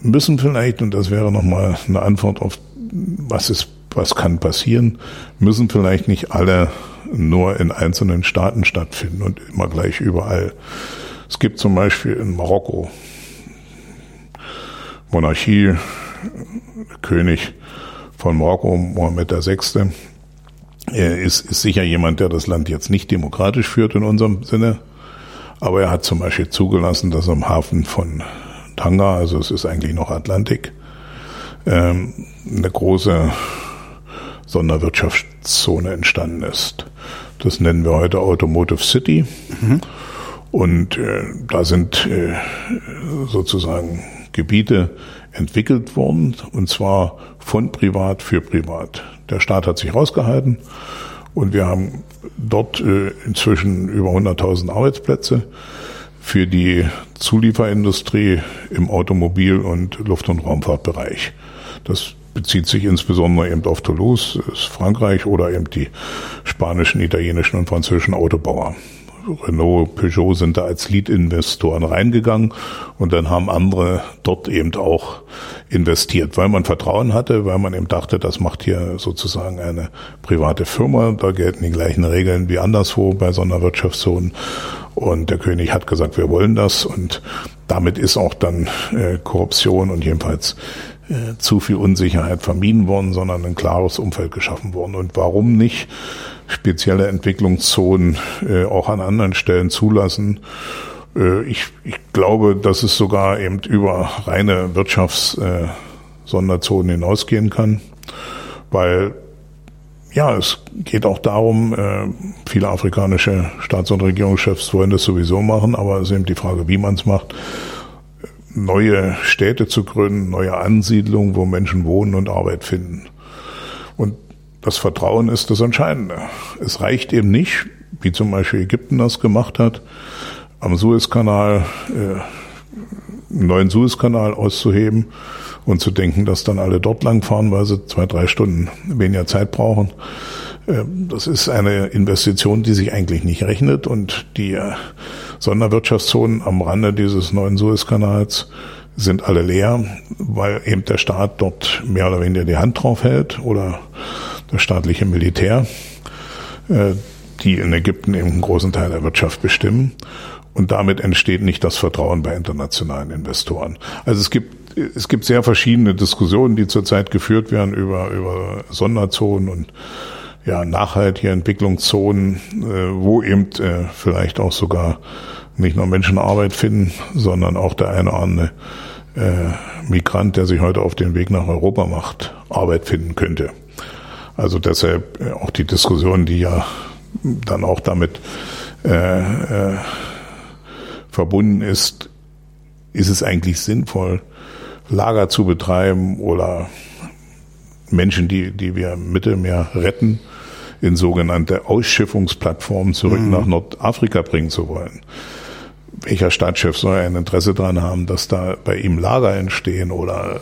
müssen vielleicht, und das wäre nochmal eine Antwort auf was ist, was kann passieren, müssen vielleicht nicht alle nur in einzelnen Staaten stattfinden und immer gleich überall. Es gibt zum Beispiel in Marokko Monarchie, König von Marokko, Mohammed VI., er ist, ist sicher jemand, der das Land jetzt nicht demokratisch führt in unserem Sinne, aber er hat zum Beispiel zugelassen, dass am Hafen von Tanga, also es ist eigentlich noch Atlantik, eine große Sonderwirtschaftszone entstanden ist. Das nennen wir heute Automotive City. Mhm. Und äh, da sind äh, sozusagen Gebiete entwickelt worden, und zwar von privat für privat. Der Staat hat sich rausgehalten und wir haben dort äh, inzwischen über 100.000 Arbeitsplätze für die Zulieferindustrie im Automobil- und Luft- und Raumfahrtbereich. Das bezieht sich insbesondere eben auf Toulouse, Frankreich oder eben die spanischen, italienischen und französischen Autobauer. Renault, Peugeot sind da als Lead-Investoren reingegangen und dann haben andere dort eben auch investiert, weil man Vertrauen hatte, weil man eben dachte, das macht hier sozusagen eine private Firma, da gelten die gleichen Regeln wie anderswo bei Sonderwirtschaftszonen und der König hat gesagt, wir wollen das. Und damit ist auch dann äh, Korruption und jedenfalls äh, zu viel Unsicherheit vermieden worden, sondern ein klares Umfeld geschaffen worden. Und warum nicht spezielle Entwicklungszonen äh, auch an anderen Stellen zulassen? Äh, ich, ich glaube, dass es sogar eben über reine Wirtschaftssonderzonen äh, hinausgehen kann, weil ja, es geht auch darum, äh, viele afrikanische Staats- und Regierungschefs wollen das sowieso machen, aber es ist eben die Frage, wie man es macht neue Städte zu gründen, neue Ansiedlungen, wo Menschen wohnen und Arbeit finden. Und das Vertrauen ist das Entscheidende. Es reicht eben nicht, wie zum Beispiel Ägypten das gemacht hat, am Suezkanal äh, einen neuen Suezkanal auszuheben und zu denken, dass dann alle dort langfahren, weil sie zwei, drei Stunden weniger Zeit brauchen. Äh, das ist eine Investition, die sich eigentlich nicht rechnet und die äh, Sonderwirtschaftszonen am Rande dieses neuen Suezkanals sind alle leer, weil eben der Staat dort mehr oder weniger die Hand drauf hält oder das staatliche Militär, äh, die in Ägypten eben einen großen Teil der Wirtschaft bestimmen. Und damit entsteht nicht das Vertrauen bei internationalen Investoren. Also es gibt, es gibt sehr verschiedene Diskussionen, die zurzeit geführt werden über, über Sonderzonen und ja, nachhaltige Entwicklungszonen, äh, wo eben äh, vielleicht auch sogar nicht nur Menschen Arbeit finden, sondern auch der eine oder andere äh, Migrant, der sich heute auf den Weg nach Europa macht, Arbeit finden könnte. Also deshalb äh, auch die Diskussion, die ja dann auch damit äh, äh, verbunden ist, ist es eigentlich sinnvoll, Lager zu betreiben oder Menschen, die, die wir im Mittelmeer retten, in sogenannte Ausschiffungsplattformen zurück mhm. nach Nordafrika bringen zu wollen. welcher Stadtchef soll ein Interesse daran haben, dass da bei ihm Lager entstehen oder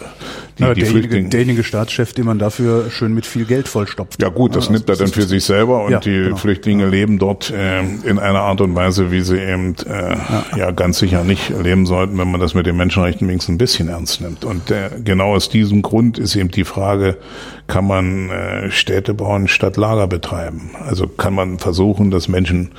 die, ja, die derjenige, derjenige Staatschef, den man dafür schön mit viel Geld vollstopft. Ja gut, das ja, nimmt er dann für sich selber und ja, die genau. Flüchtlinge leben dort äh, in einer Art und Weise, wie sie eben äh, ja. ja. ganz sicher nicht leben sollten, wenn man das mit den Menschenrechten wenigstens ein bisschen ernst nimmt. Und äh, genau aus diesem Grund ist eben die Frage, kann man äh, Städte bauen statt Lager betreiben? Also kann man versuchen, dass Menschen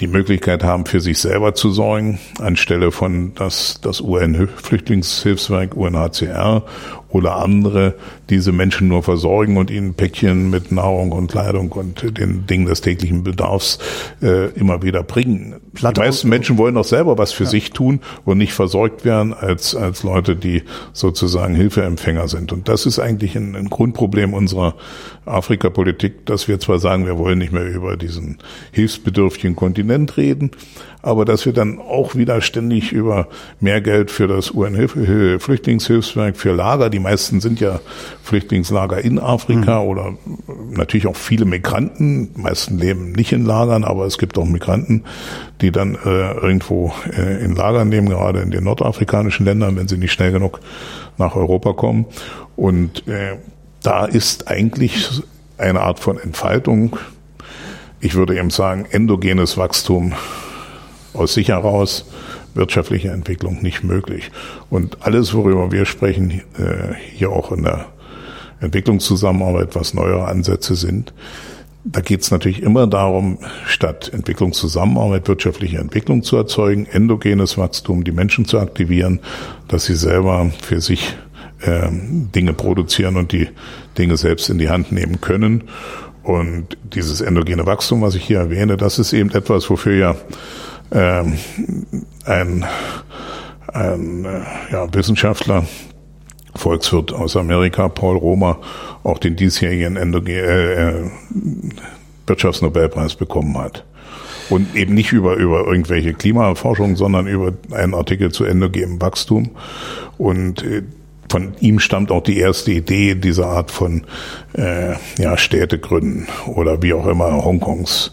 die Möglichkeit haben, für sich selber zu sorgen, anstelle von das, das UN-Flüchtlingshilfswerk UNHCR oder andere diese Menschen nur versorgen und ihnen Päckchen mit Nahrung und Kleidung und den Dingen des täglichen Bedarfs äh, immer wieder bringen. Platte die meisten Menschen wollen doch selber was für ja. sich tun und nicht versorgt werden als, als Leute, die sozusagen Hilfeempfänger sind. Und das ist eigentlich ein, ein Grundproblem unserer Afrikapolitik, dass wir zwar sagen, wir wollen nicht mehr über diesen hilfsbedürftigen Kontinent reden, aber dass wir dann auch wieder ständig über mehr Geld für das UN-Flüchtlingshilfswerk, für Lager, die meisten sind ja Flüchtlingslager in Afrika mhm. oder natürlich auch viele Migranten, die meisten leben nicht in Lagern, aber es gibt auch Migranten, die dann äh, irgendwo äh, in Lagern leben, gerade in den nordafrikanischen Ländern, wenn sie nicht schnell genug nach Europa kommen. Und äh, da ist eigentlich eine Art von Entfaltung, ich würde eben sagen, endogenes Wachstum aus sich heraus wirtschaftliche Entwicklung nicht möglich. Und alles, worüber wir sprechen, äh, hier auch in der Entwicklungszusammenarbeit, was neuere Ansätze sind, da geht es natürlich immer darum, statt Entwicklungszusammenarbeit wirtschaftliche Entwicklung zu erzeugen, endogenes Wachstum, die Menschen zu aktivieren, dass sie selber für sich äh, Dinge produzieren und die Dinge selbst in die Hand nehmen können. Und dieses endogene Wachstum, was ich hier erwähne, das ist eben etwas, wofür ja ähm, ein, ein äh, ja, Wissenschaftler, Volkswirt aus Amerika, Paul Romer, auch den diesjährigen Endoge äh, äh, Wirtschaftsnobelpreis bekommen hat. Und eben nicht über, über irgendwelche Klimaforschung, sondern über einen Artikel zu endogenem Wachstum. Und äh, von ihm stammt auch die erste Idee dieser Art von äh, ja, Städtegründen oder wie auch immer Hongkongs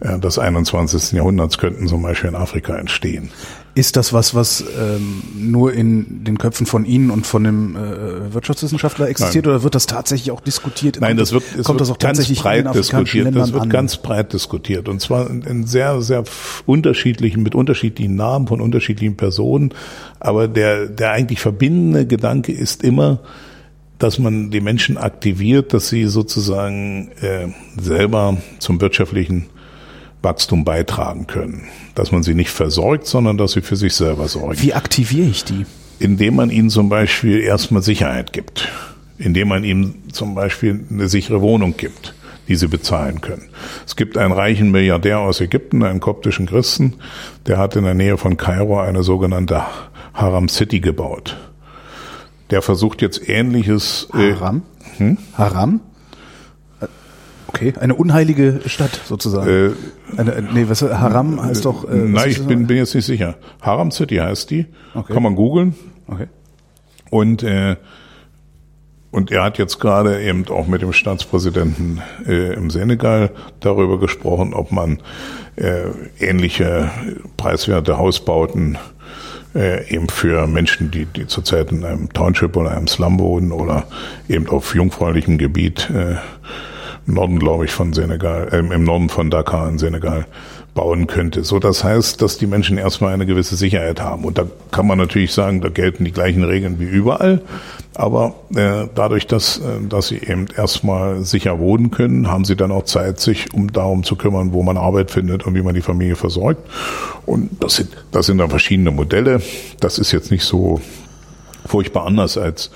äh, des 21. Jahrhunderts könnten zum Beispiel in Afrika entstehen. Ist das was, was ähm, nur in den Köpfen von Ihnen und von dem äh, Wirtschaftswissenschaftler existiert Nein. oder wird das tatsächlich auch diskutiert? Nein, das wird, es kommt wird das auch tatsächlich breit diskutiert. Das wird an? ganz breit diskutiert und zwar in, in sehr, sehr unterschiedlichen, mit unterschiedlichen Namen von unterschiedlichen Personen. Aber der, der eigentlich verbindende Gedanke ist immer, dass man die Menschen aktiviert, dass sie sozusagen äh, selber zum wirtschaftlichen Wachstum beitragen können. Dass man sie nicht versorgt, sondern dass sie für sich selber sorgen. Wie aktiviere ich die? Indem man ihnen zum Beispiel erstmal Sicherheit gibt. Indem man ihnen zum Beispiel eine sichere Wohnung gibt, die sie bezahlen können. Es gibt einen reichen Milliardär aus Ägypten, einen koptischen Christen, der hat in der Nähe von Kairo eine sogenannte Haram City gebaut. Der versucht jetzt ähnliches. Haram? Äh, hm? Haram? Okay, eine unheilige Stadt sozusagen. Äh, eine, nee, was Haram heißt doch. Äh, nein, ich bin, bin jetzt nicht sicher. Haram City heißt die. Okay. Kann man googeln. Okay. Und äh, und er hat jetzt gerade eben auch mit dem Staatspräsidenten äh, im Senegal darüber gesprochen, ob man äh, ähnliche preiswerte Hausbauten äh, eben für Menschen, die, die zurzeit in einem Township oder einem Slum wohnen oder eben auf jungfräulichem Gebiet äh, Norden, glaube ich, von Senegal, äh, im Norden von Dakar in Senegal bauen könnte. So, das heißt, dass die Menschen erstmal eine gewisse Sicherheit haben. Und da kann man natürlich sagen, da gelten die gleichen Regeln wie überall. Aber äh, dadurch, dass, äh, dass sie eben erstmal sicher wohnen können, haben sie dann auch Zeit, sich um darum zu kümmern, wo man Arbeit findet und wie man die Familie versorgt. Und das sind, das sind dann verschiedene Modelle. Das ist jetzt nicht so furchtbar anders als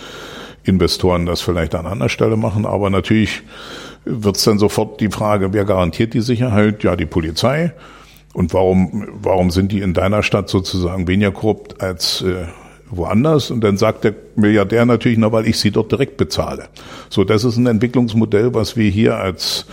Investoren das vielleicht an anderer Stelle machen. Aber natürlich wird es dann sofort die Frage, wer garantiert die Sicherheit? Ja, die Polizei. Und warum, warum sind die in deiner Stadt sozusagen weniger korrupt als äh, woanders? Und dann sagt der Milliardär natürlich, na, weil ich sie dort direkt bezahle. So, das ist ein Entwicklungsmodell, was wir hier als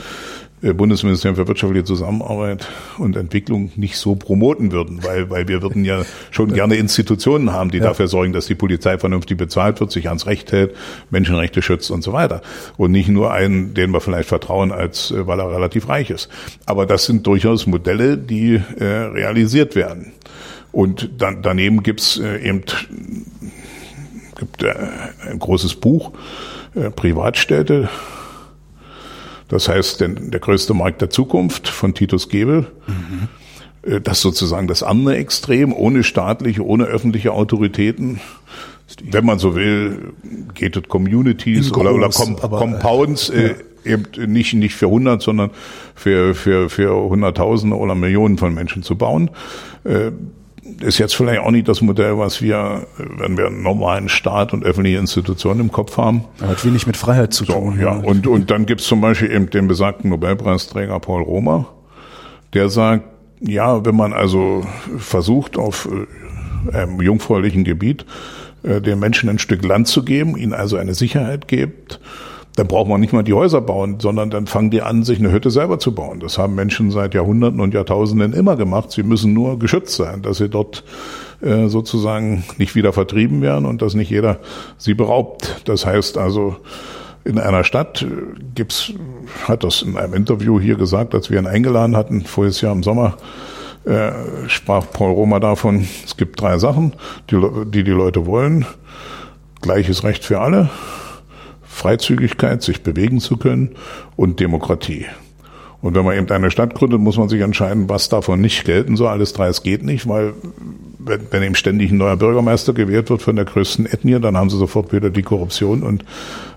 Bundesministerium für wirtschaftliche Zusammenarbeit und Entwicklung nicht so promoten würden, weil, weil wir würden ja schon gerne Institutionen haben, die ja. dafür sorgen, dass die Polizei vernünftig bezahlt wird, sich ans Recht hält, Menschenrechte schützt und so weiter. Und nicht nur einen, den wir vielleicht vertrauen, als äh, weil er relativ reich ist. Aber das sind durchaus Modelle, die äh, realisiert werden. Und dann, daneben gibt's äh, eben gibt äh, ein großes Buch, äh, Privatstädte. Das heißt, der größte Markt der Zukunft von Titus Gebel. Mhm. Das sozusagen das andere Extrem, ohne staatliche, ohne öffentliche Autoritäten. Wenn man so will, gated Communities oder, oder Com aber, Compounds, äh, ja. eben nicht, nicht für 100, sondern für, für, für Hunderttausende oder Millionen von Menschen zu bauen. Äh, ist jetzt vielleicht auch nicht das Modell, was wir, wenn wir einen normalen Staat und öffentliche Institutionen im Kopf haben. Aber hat wenig mit Freiheit zu tun. So, ja, und, und dann gibt's zum Beispiel eben den besagten Nobelpreisträger Paul Romer, der sagt, ja, wenn man also versucht, auf äh, einem jungfräulichen Gebiet äh, den Menschen ein Stück Land zu geben, ihnen also eine Sicherheit gibt, dann braucht man nicht mal die Häuser bauen, sondern dann fangen die an, sich eine Hütte selber zu bauen. Das haben Menschen seit Jahrhunderten und Jahrtausenden immer gemacht. Sie müssen nur geschützt sein, dass sie dort äh, sozusagen nicht wieder vertrieben werden und dass nicht jeder sie beraubt. Das heißt also, in einer Stadt äh, gibt's, hat das in einem Interview hier gesagt, als wir ihn eingeladen hatten, voriges Jahr im Sommer, äh, sprach Paul Roma davon, es gibt drei Sachen, die, die die Leute wollen. Gleiches Recht für alle, Freizügigkeit, sich bewegen zu können und Demokratie. Und wenn man eben eine Stadt gründet, muss man sich entscheiden, was davon nicht gelten soll. Alles drei, es geht nicht, weil wenn, wenn eben ständig ein neuer Bürgermeister gewählt wird von der größten Ethnie, dann haben sie sofort wieder die Korruption und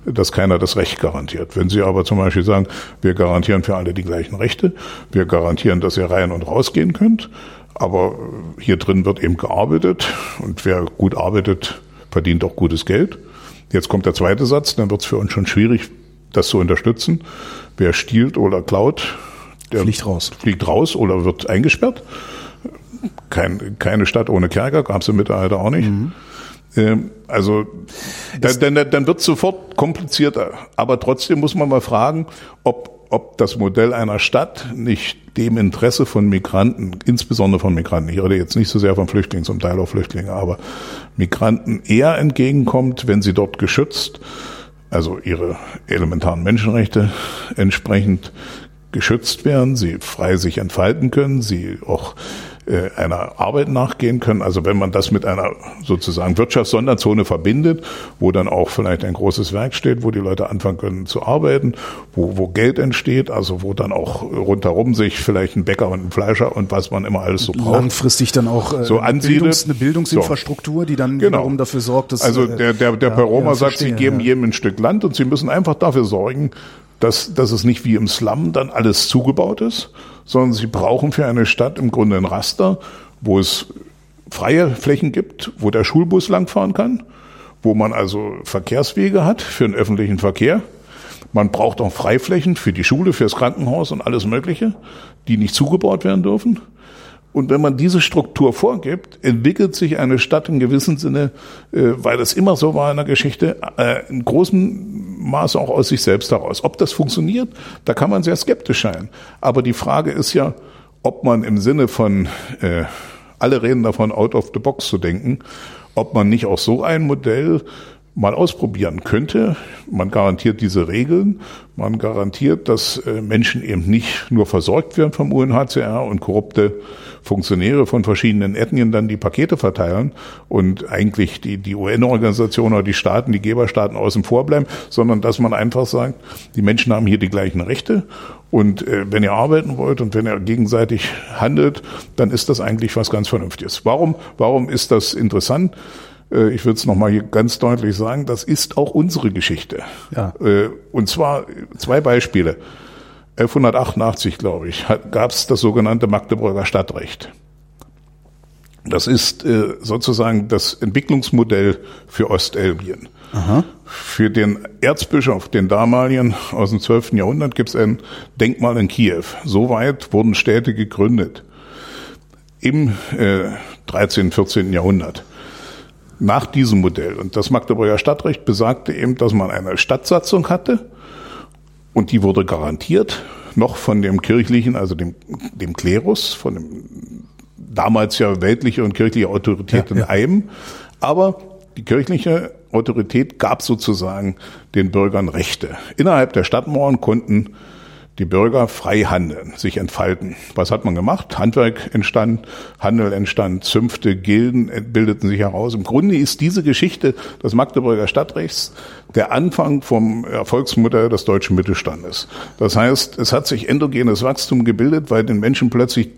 dass keiner das Recht garantiert. Wenn sie aber zum Beispiel sagen, wir garantieren für alle die gleichen Rechte, wir garantieren, dass ihr rein und rausgehen könnt, aber hier drin wird eben gearbeitet und wer gut arbeitet, verdient auch gutes Geld Jetzt kommt der zweite Satz, dann wird es für uns schon schwierig, das zu unterstützen. Wer stiehlt oder klaut, der fliegt raus. Fliegt raus oder wird eingesperrt. Kein, keine Stadt ohne Kerker, gab es im Mittelalter auch nicht. Mhm. Ähm, also dann, dann, dann wird es sofort komplizierter. Aber trotzdem muss man mal fragen, ob, ob das Modell einer Stadt nicht dem Interesse von Migranten, insbesondere von Migranten, ich rede jetzt nicht so sehr von Flüchtlingen, zum Teil auch Flüchtlinge, aber Migranten eher entgegenkommt, wenn sie dort geschützt, also ihre elementaren Menschenrechte entsprechend geschützt werden, sie frei sich entfalten können, sie auch äh, einer Arbeit nachgehen können. Also wenn man das mit einer sozusagen Wirtschaftssonderzone verbindet, wo dann auch vielleicht ein großes Werk steht, wo die Leute anfangen können zu arbeiten, wo, wo Geld entsteht, also wo dann auch rundherum sich vielleicht ein Bäcker und ein Fleischer und was man immer alles so braucht. Langfristig dann auch äh, so ansiedelt. Bildungs, eine Bildungsinfrastruktur, die dann genau. wiederum dafür sorgt, dass... Also der, der, der ja, Peroma ja, sagt, verstehe, sie geben ja. jedem ein Stück Land und sie müssen einfach dafür sorgen, dass, dass es nicht wie im Slum dann alles zugebaut ist, sondern sie brauchen für eine Stadt im Grunde ein Raster, wo es freie Flächen gibt, wo der Schulbus langfahren kann, wo man also Verkehrswege hat für den öffentlichen Verkehr. Man braucht auch Freiflächen für die Schule, fürs Krankenhaus und alles Mögliche, die nicht zugebaut werden dürfen. Und wenn man diese Struktur vorgibt, entwickelt sich eine Stadt in gewissem Sinne, äh, weil das immer so war in der Geschichte, äh, in großem Maße auch aus sich selbst heraus. Ob das funktioniert, da kann man sehr skeptisch sein. Aber die Frage ist ja, ob man im Sinne von, äh, alle reden davon, out of the box zu denken, ob man nicht auch so ein Modell mal ausprobieren könnte. Man garantiert diese Regeln, man garantiert, dass äh, Menschen eben nicht nur versorgt werden vom UNHCR und korrupte Funktionäre von verschiedenen Ethnien dann die Pakete verteilen und eigentlich die, die UN-Organisation oder die Staaten, die Geberstaaten außen vor bleiben, sondern dass man einfach sagt, die Menschen haben hier die gleichen Rechte und äh, wenn ihr arbeiten wollt und wenn ihr gegenseitig handelt, dann ist das eigentlich was ganz Vernünftiges. Warum, warum ist das interessant? Äh, ich würde es nochmal hier ganz deutlich sagen, das ist auch unsere Geschichte. Ja. Äh, und zwar zwei Beispiele. 1188, glaube ich, gab es das sogenannte Magdeburger Stadtrecht. Das ist äh, sozusagen das Entwicklungsmodell für Ostelbien. Aha. Für den Erzbischof, den damaligen aus dem 12. Jahrhundert, gibt es ein Denkmal in Kiew. Soweit wurden Städte gegründet im äh, 13., 14. Jahrhundert nach diesem Modell. Und das Magdeburger Stadtrecht besagte eben, dass man eine Stadtsatzung hatte und die wurde garantiert noch von dem kirchlichen, also dem, dem Klerus, von dem damals ja weltliche und kirchliche Autorität ja, in ja. einem. Aber die kirchliche Autorität gab sozusagen den Bürgern Rechte. Innerhalb der Stadtmauern konnten die Bürger frei handeln, sich entfalten. Was hat man gemacht? Handwerk entstand, Handel entstand, Zünfte, Gilden bildeten sich heraus. Im Grunde ist diese Geschichte des Magdeburger Stadtrechts der Anfang vom Erfolgsmodell des deutschen Mittelstandes. Das heißt, es hat sich endogenes Wachstum gebildet, weil den Menschen plötzlich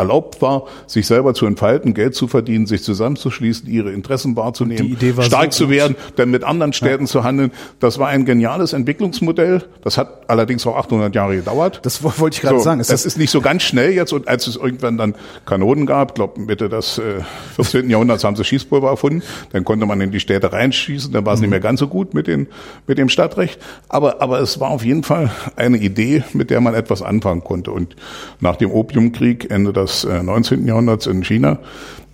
erlaubt war, sich selber zu entfalten, Geld zu verdienen, sich zusammenzuschließen, ihre Interessen wahrzunehmen, stark so zu werden, dann mit anderen Städten ja. zu handeln. Das war ein geniales Entwicklungsmodell. Das hat allerdings auch 800 Jahre gedauert. Das wollte ich gerade so, sagen. Ist das, das, ist nicht so ganz schnell jetzt. Und als es irgendwann dann Kanonen gab, glaube Mitte des äh, 14. Jahrhunderts haben sie Schießpulver erfunden. Dann konnte man in die Städte reinschießen. Dann war es mhm. nicht mehr ganz so gut mit, den, mit dem Stadtrecht. Aber, aber es war auf jeden Fall eine Idee, mit der man etwas anfangen konnte. Und nach dem Opiumkrieg Ende des 19. Äh, Jahrhunderts in China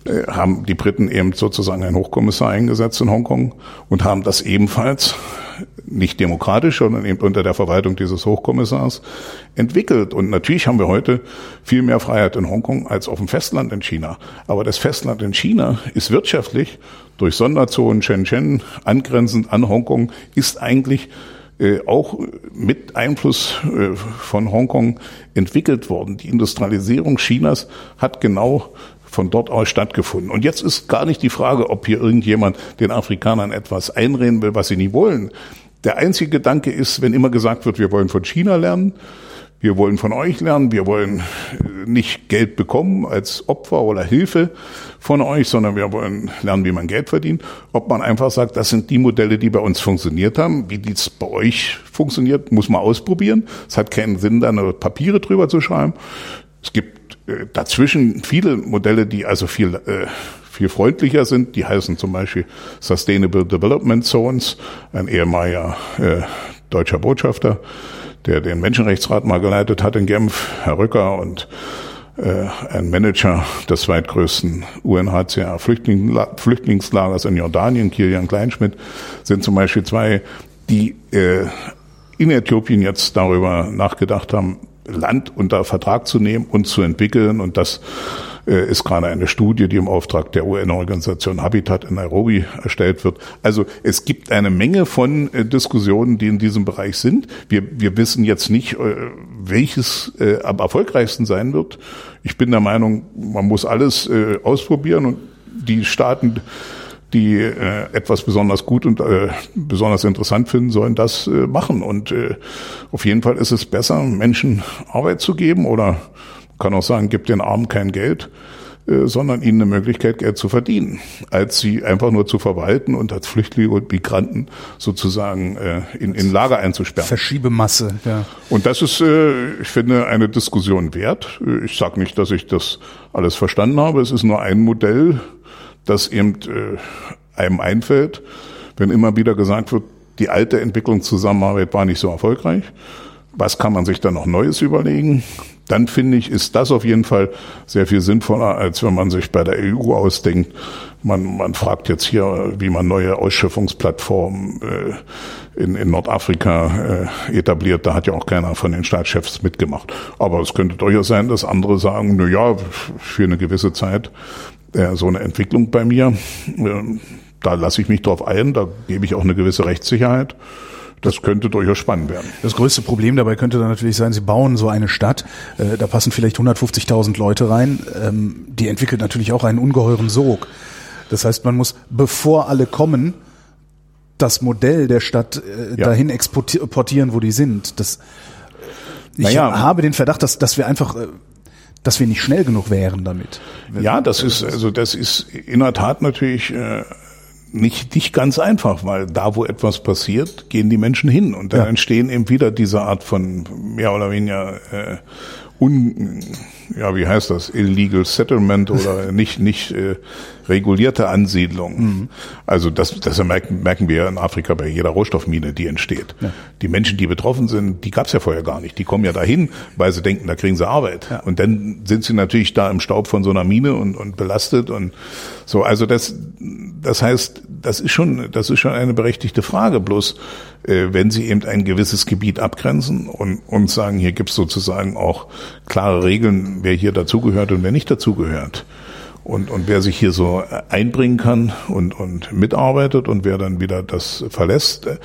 äh, haben die Briten eben sozusagen einen Hochkommissar eingesetzt in Hongkong und haben das ebenfalls nicht demokratisch, sondern eben unter der Verwaltung dieses Hochkommissars entwickelt. Und natürlich haben wir heute viel mehr Freiheit in Hongkong als auf dem Festland in China. Aber das Festland in China ist wirtschaftlich durch Sonderzonen Shenzhen angrenzend an Hongkong ist eigentlich auch mit Einfluss äh, von Hongkong entwickelt worden. Die Industrialisierung Chinas hat genau von dort aus stattgefunden. Und jetzt ist gar nicht die Frage, ob hier irgendjemand den Afrikanern etwas einreden will, was sie nie wollen. Der einzige Gedanke ist, wenn immer gesagt wird, wir wollen von China lernen, wir wollen von euch lernen, wir wollen äh, nicht Geld bekommen als Opfer oder Hilfe von euch, sondern wir wollen lernen, wie man Geld verdient. Ob man einfach sagt, das sind die Modelle, die bei uns funktioniert haben, wie dies bei euch funktioniert, muss man ausprobieren. Es hat keinen Sinn, da nur Papiere drüber zu schreiben. Es gibt äh, dazwischen viele Modelle, die also viel äh, viel freundlicher sind. Die heißen zum Beispiel Sustainable Development Zones, ein ehemaliger äh, deutscher Botschafter der den Menschenrechtsrat mal geleitet hat in Genf, Herr Rücker und äh, ein Manager des zweitgrößten UNHCR Flüchtlingslagers in Jordanien, Kilian Kleinschmidt, sind zum Beispiel zwei, die äh, in Äthiopien jetzt darüber nachgedacht haben, Land unter Vertrag zu nehmen und zu entwickeln und das ist gerade eine Studie, die im Auftrag der UN-Organisation Habitat in Nairobi erstellt wird. Also es gibt eine Menge von äh, Diskussionen, die in diesem Bereich sind. Wir, wir wissen jetzt nicht, äh, welches am erfolgreichsten sein wird. Ich bin der Meinung, man muss alles ausprobieren und die Staaten, die äh, etwas besonders gut und äh, besonders interessant finden, sollen das äh, machen. Und äh, auf jeden Fall ist es besser, Menschen Arbeit zu geben oder kann auch sagen, gibt den Armen kein Geld, äh, sondern ihnen eine Möglichkeit, Geld zu verdienen, als sie einfach nur zu verwalten und als Flüchtlinge und Migranten sozusagen äh, in, in Lager einzusperren. Verschiebemasse, ja. Und das ist, äh, ich finde, eine Diskussion wert. Ich sage nicht, dass ich das alles verstanden habe. Es ist nur ein Modell, das eben einem einfällt, wenn immer wieder gesagt wird, die alte Entwicklungszusammenarbeit war nicht so erfolgreich. Was kann man sich da noch Neues überlegen? Dann finde ich, ist das auf jeden Fall sehr viel sinnvoller, als wenn man sich bei der EU ausdenkt. Man, man fragt jetzt hier, wie man neue Ausschiffungsplattformen äh, in, in Nordafrika äh, etabliert. Da hat ja auch keiner von den Staatschefs mitgemacht. Aber es könnte durchaus sein, dass andere sagen, na ja, für eine gewisse Zeit äh, so eine Entwicklung bei mir, äh, da lasse ich mich drauf ein, da gebe ich auch eine gewisse Rechtssicherheit. Das könnte durchaus spannend werden. Das größte Problem dabei könnte dann natürlich sein, Sie bauen so eine Stadt, äh, da passen vielleicht 150.000 Leute rein, ähm, die entwickelt natürlich auch einen ungeheuren Sog. Das heißt, man muss, bevor alle kommen, das Modell der Stadt äh, ja. dahin exportieren, wo die sind. Das, ich naja, habe den Verdacht, dass, dass wir einfach äh, dass wir nicht schnell genug wären damit. Ja, das ist also das ist in der Tat natürlich äh, nicht, nicht ganz einfach, weil da, wo etwas passiert, gehen die Menschen hin und dann ja. entstehen eben wieder diese Art von mehr oder weniger äh, un, ja, wie heißt das, illegal settlement oder nicht, nicht äh, regulierte Ansiedlung. Mhm. Also das, das merken, merken wir in Afrika bei jeder Rohstoffmine, die entsteht. Ja. Die Menschen, die betroffen sind, die gab's ja vorher gar nicht. Die kommen ja dahin, weil sie denken, da kriegen sie Arbeit. Ja. Und dann sind sie natürlich da im Staub von so einer Mine und, und belastet und so. Also das, das heißt, das ist schon, das ist schon eine berechtigte Frage. Bloß, äh, wenn Sie eben ein gewisses Gebiet abgrenzen und, und sagen, hier gibt's sozusagen auch klare Regeln, wer hier dazugehört und wer nicht dazugehört. Und, und wer sich hier so einbringen kann und, und mitarbeitet und wer dann wieder das verlässt, äh,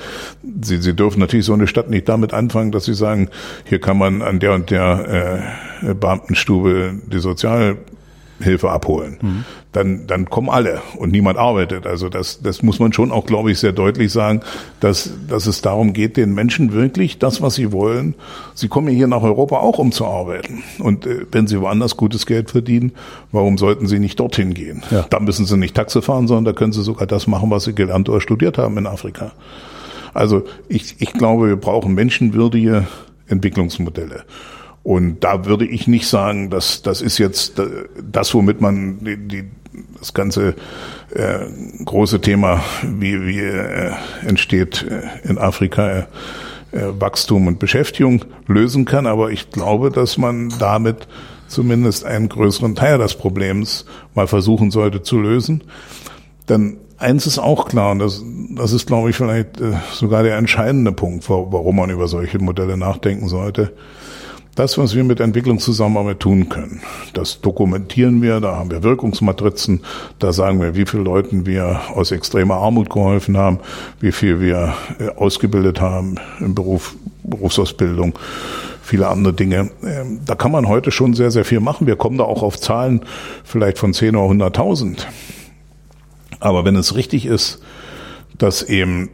Sie, Sie dürfen natürlich so eine Stadt nicht damit anfangen, dass Sie sagen, hier kann man an der und der äh, Beamtenstube die Sozial Hilfe abholen. Mhm. Dann, dann kommen alle und niemand arbeitet. Also das, das muss man schon auch, glaube ich, sehr deutlich sagen, dass, dass es darum geht, den Menschen wirklich das, was sie wollen. Sie kommen hier nach Europa auch, um zu arbeiten. Und äh, wenn sie woanders gutes Geld verdienen, warum sollten sie nicht dorthin gehen? Ja. Da müssen sie nicht Taxe fahren, sondern da können sie sogar das machen, was sie gelernt oder studiert haben in Afrika. Also ich, ich glaube, wir brauchen menschenwürdige Entwicklungsmodelle. Und da würde ich nicht sagen, dass das ist jetzt das, womit man die, die, das ganze äh, große Thema, wie, wie äh, entsteht äh, in Afrika äh, Wachstum und Beschäftigung lösen kann. Aber ich glaube, dass man damit zumindest einen größeren Teil des Problems mal versuchen sollte zu lösen. Denn eins ist auch klar, und das, das ist, glaube ich, vielleicht äh, sogar der entscheidende Punkt, warum man über solche Modelle nachdenken sollte das, was wir mit Entwicklungszusammenarbeit tun können, das dokumentieren wir, da haben wir Wirkungsmatrizen, da sagen wir, wie viele Leuten wir aus extremer Armut geholfen haben, wie viel wir äh, ausgebildet haben im Beruf, Berufsausbildung, viele andere Dinge. Ähm, da kann man heute schon sehr, sehr viel machen. Wir kommen da auch auf Zahlen vielleicht von 10 oder 100.000. Aber wenn es richtig ist, dass eben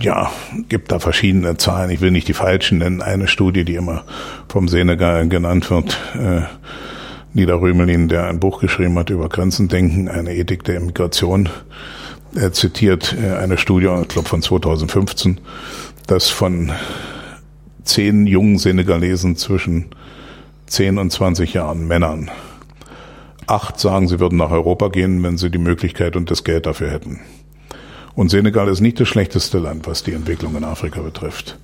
ja, gibt da verschiedene Zahlen. Ich will nicht die falschen nennen. Eine Studie, die immer vom Senegal genannt wird, äh, Nida Rümelin, der ein Buch geschrieben hat über Grenzendenken, eine Ethik der Immigration, er zitiert äh, eine Studie, ich glaube von 2015, dass von zehn jungen Senegalesen zwischen 10 und 20 Jahren Männern acht sagen, sie würden nach Europa gehen, wenn sie die Möglichkeit und das Geld dafür hätten. Und Senegal ist nicht das schlechteste Land, was die Entwicklung in Afrika betrifft.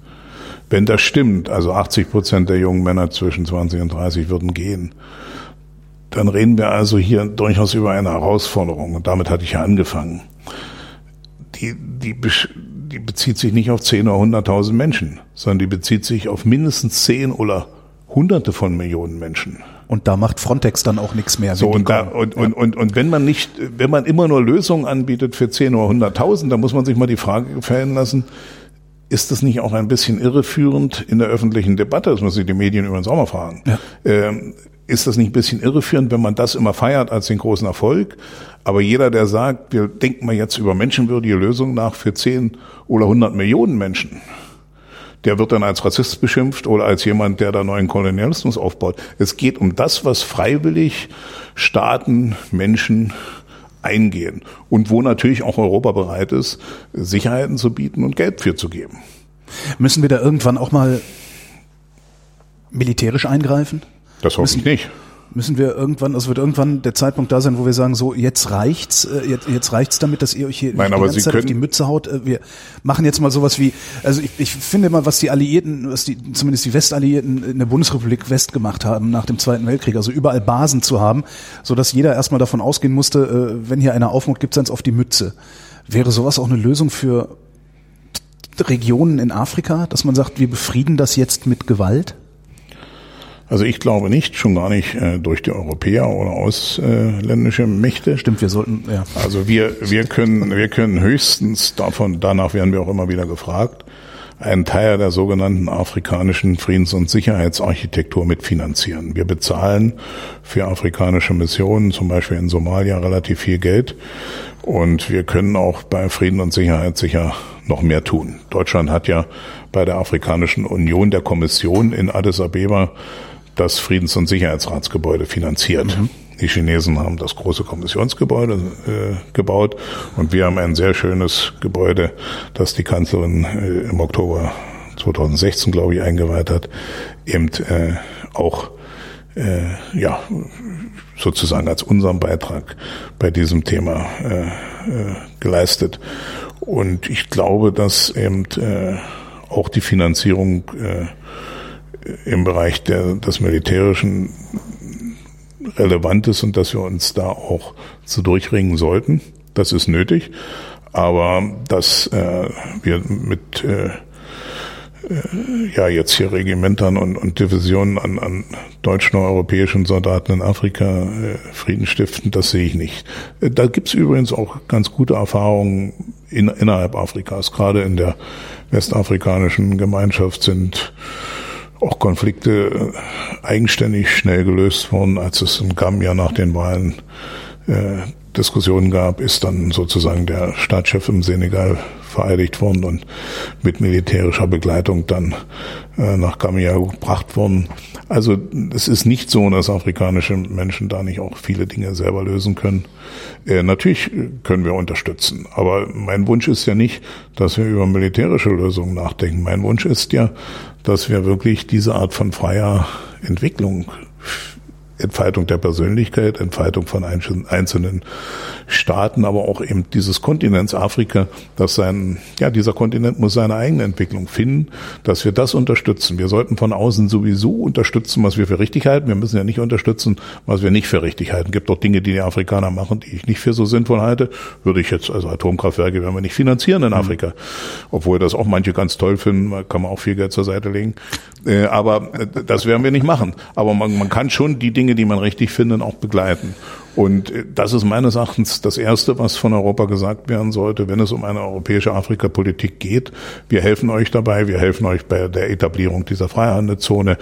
Wenn das stimmt, also 80 Prozent der jungen Männer zwischen 20 und 30 würden gehen, dann reden wir also hier durchaus über eine Herausforderung. Und damit hatte ich ja angefangen. Die, die, die bezieht sich nicht auf 10 oder 100.000 Menschen, sondern die bezieht sich auf mindestens 10 oder Hunderte von Millionen Menschen. Und da macht Frontex dann auch nichts mehr. So, und, da, und, und, und, und wenn man nicht, wenn man immer nur Lösungen anbietet für 10 oder 100.000, dann muss man sich mal die Frage gefallen lassen, ist das nicht auch ein bisschen irreführend in der öffentlichen Debatte? Das muss sich die Medien übrigens auch mal fragen. Ja. Ähm, ist das nicht ein bisschen irreführend, wenn man das immer feiert als den großen Erfolg? Aber jeder, der sagt, wir denken mal jetzt über menschenwürdige Lösungen nach für 10 oder 100 Millionen Menschen, der wird dann als Rassist beschimpft oder als jemand, der da neuen Kolonialismus aufbaut. Es geht um das, was freiwillig Staaten, Menschen eingehen und wo natürlich auch Europa bereit ist, Sicherheiten zu bieten und Geld für zu geben. Müssen wir da irgendwann auch mal militärisch eingreifen? Das hoffe ich nicht müssen wir irgendwann, also wird irgendwann der Zeitpunkt da sein, wo wir sagen, so jetzt reicht's, äh, jetzt, jetzt reicht's damit, dass ihr euch hier Nein, die ganze Zeit auf die Mütze haut. Äh, wir machen jetzt mal sowas wie, also ich, ich finde mal, was die Alliierten, was die zumindest die Westalliierten in der Bundesrepublik West gemacht haben nach dem Zweiten Weltkrieg, also überall Basen zu haben, so dass jeder erstmal davon ausgehen musste, äh, wenn hier einer Aufmut gibt, sind's auf die Mütze. Wäre sowas auch eine Lösung für Regionen in Afrika, dass man sagt, wir befrieden das jetzt mit Gewalt? Also ich glaube nicht, schon gar nicht äh, durch die Europäer oder ausländische Mächte. Stimmt, wir sollten, ja. Also wir, wir können, wir können höchstens davon, danach werden wir auch immer wieder gefragt, einen Teil der sogenannten afrikanischen Friedens- und Sicherheitsarchitektur mitfinanzieren. Wir bezahlen für afrikanische Missionen, zum Beispiel in Somalia, relativ viel Geld. Und wir können auch bei Frieden und Sicherheit sicher noch mehr tun. Deutschland hat ja bei der Afrikanischen Union der Kommission in Addis Abeba das Friedens- und Sicherheitsratsgebäude finanziert. Mhm. Die Chinesen haben das große Kommissionsgebäude äh, gebaut und wir haben ein sehr schönes Gebäude, das die Kanzlerin äh, im Oktober 2016, glaube ich, eingeweiht hat, eben äh, auch äh, ja sozusagen als unseren Beitrag bei diesem Thema äh, äh, geleistet. Und ich glaube, dass eben äh, auch die Finanzierung äh, im Bereich der, des Militärischen relevant ist und dass wir uns da auch zu durchringen sollten. Das ist nötig. Aber dass äh, wir mit äh, äh, ja jetzt hier Regimentern und, und Divisionen an, an deutschen oder europäischen Soldaten in Afrika äh, Frieden stiften, das sehe ich nicht. Äh, da gibt's übrigens auch ganz gute Erfahrungen in, innerhalb Afrikas. Gerade in der westafrikanischen Gemeinschaft sind auch Konflikte eigenständig schnell gelöst worden, als es in Gambia nach den Wahlen äh, Diskussionen gab, ist dann sozusagen der Staatschef im Senegal vereidigt worden und mit militärischer Begleitung dann äh, nach Gambia gebracht worden. Also es ist nicht so, dass afrikanische Menschen da nicht auch viele Dinge selber lösen können. Äh, natürlich können wir unterstützen, aber mein Wunsch ist ja nicht, dass wir über militärische Lösungen nachdenken. Mein Wunsch ist ja, dass wir wirklich diese Art von freier Entwicklung Entfaltung der Persönlichkeit, Entfaltung von einzelnen Staaten, aber auch eben dieses Kontinents Afrika, dass sein, ja, dieser Kontinent muss seine eigene Entwicklung finden, dass wir das unterstützen. Wir sollten von außen sowieso unterstützen, was wir für richtig halten. Wir müssen ja nicht unterstützen, was wir nicht für richtig halten. Es gibt auch Dinge, die die Afrikaner machen, die ich nicht für so sinnvoll halte. Würde ich jetzt, also Atomkraftwerke werden wir nicht finanzieren in mhm. Afrika. Obwohl das auch manche ganz toll finden, kann man auch viel Geld zur Seite legen. Äh, aber äh, das werden wir nicht machen. Aber man, man kann schon die Dinge, die man richtig findet, auch begleiten. Und äh, das ist meines Erachtens das Erste, was von Europa gesagt werden sollte, wenn es um eine europäische Afrikapolitik geht. Wir helfen euch dabei, wir helfen euch bei der Etablierung dieser Freihandelszone.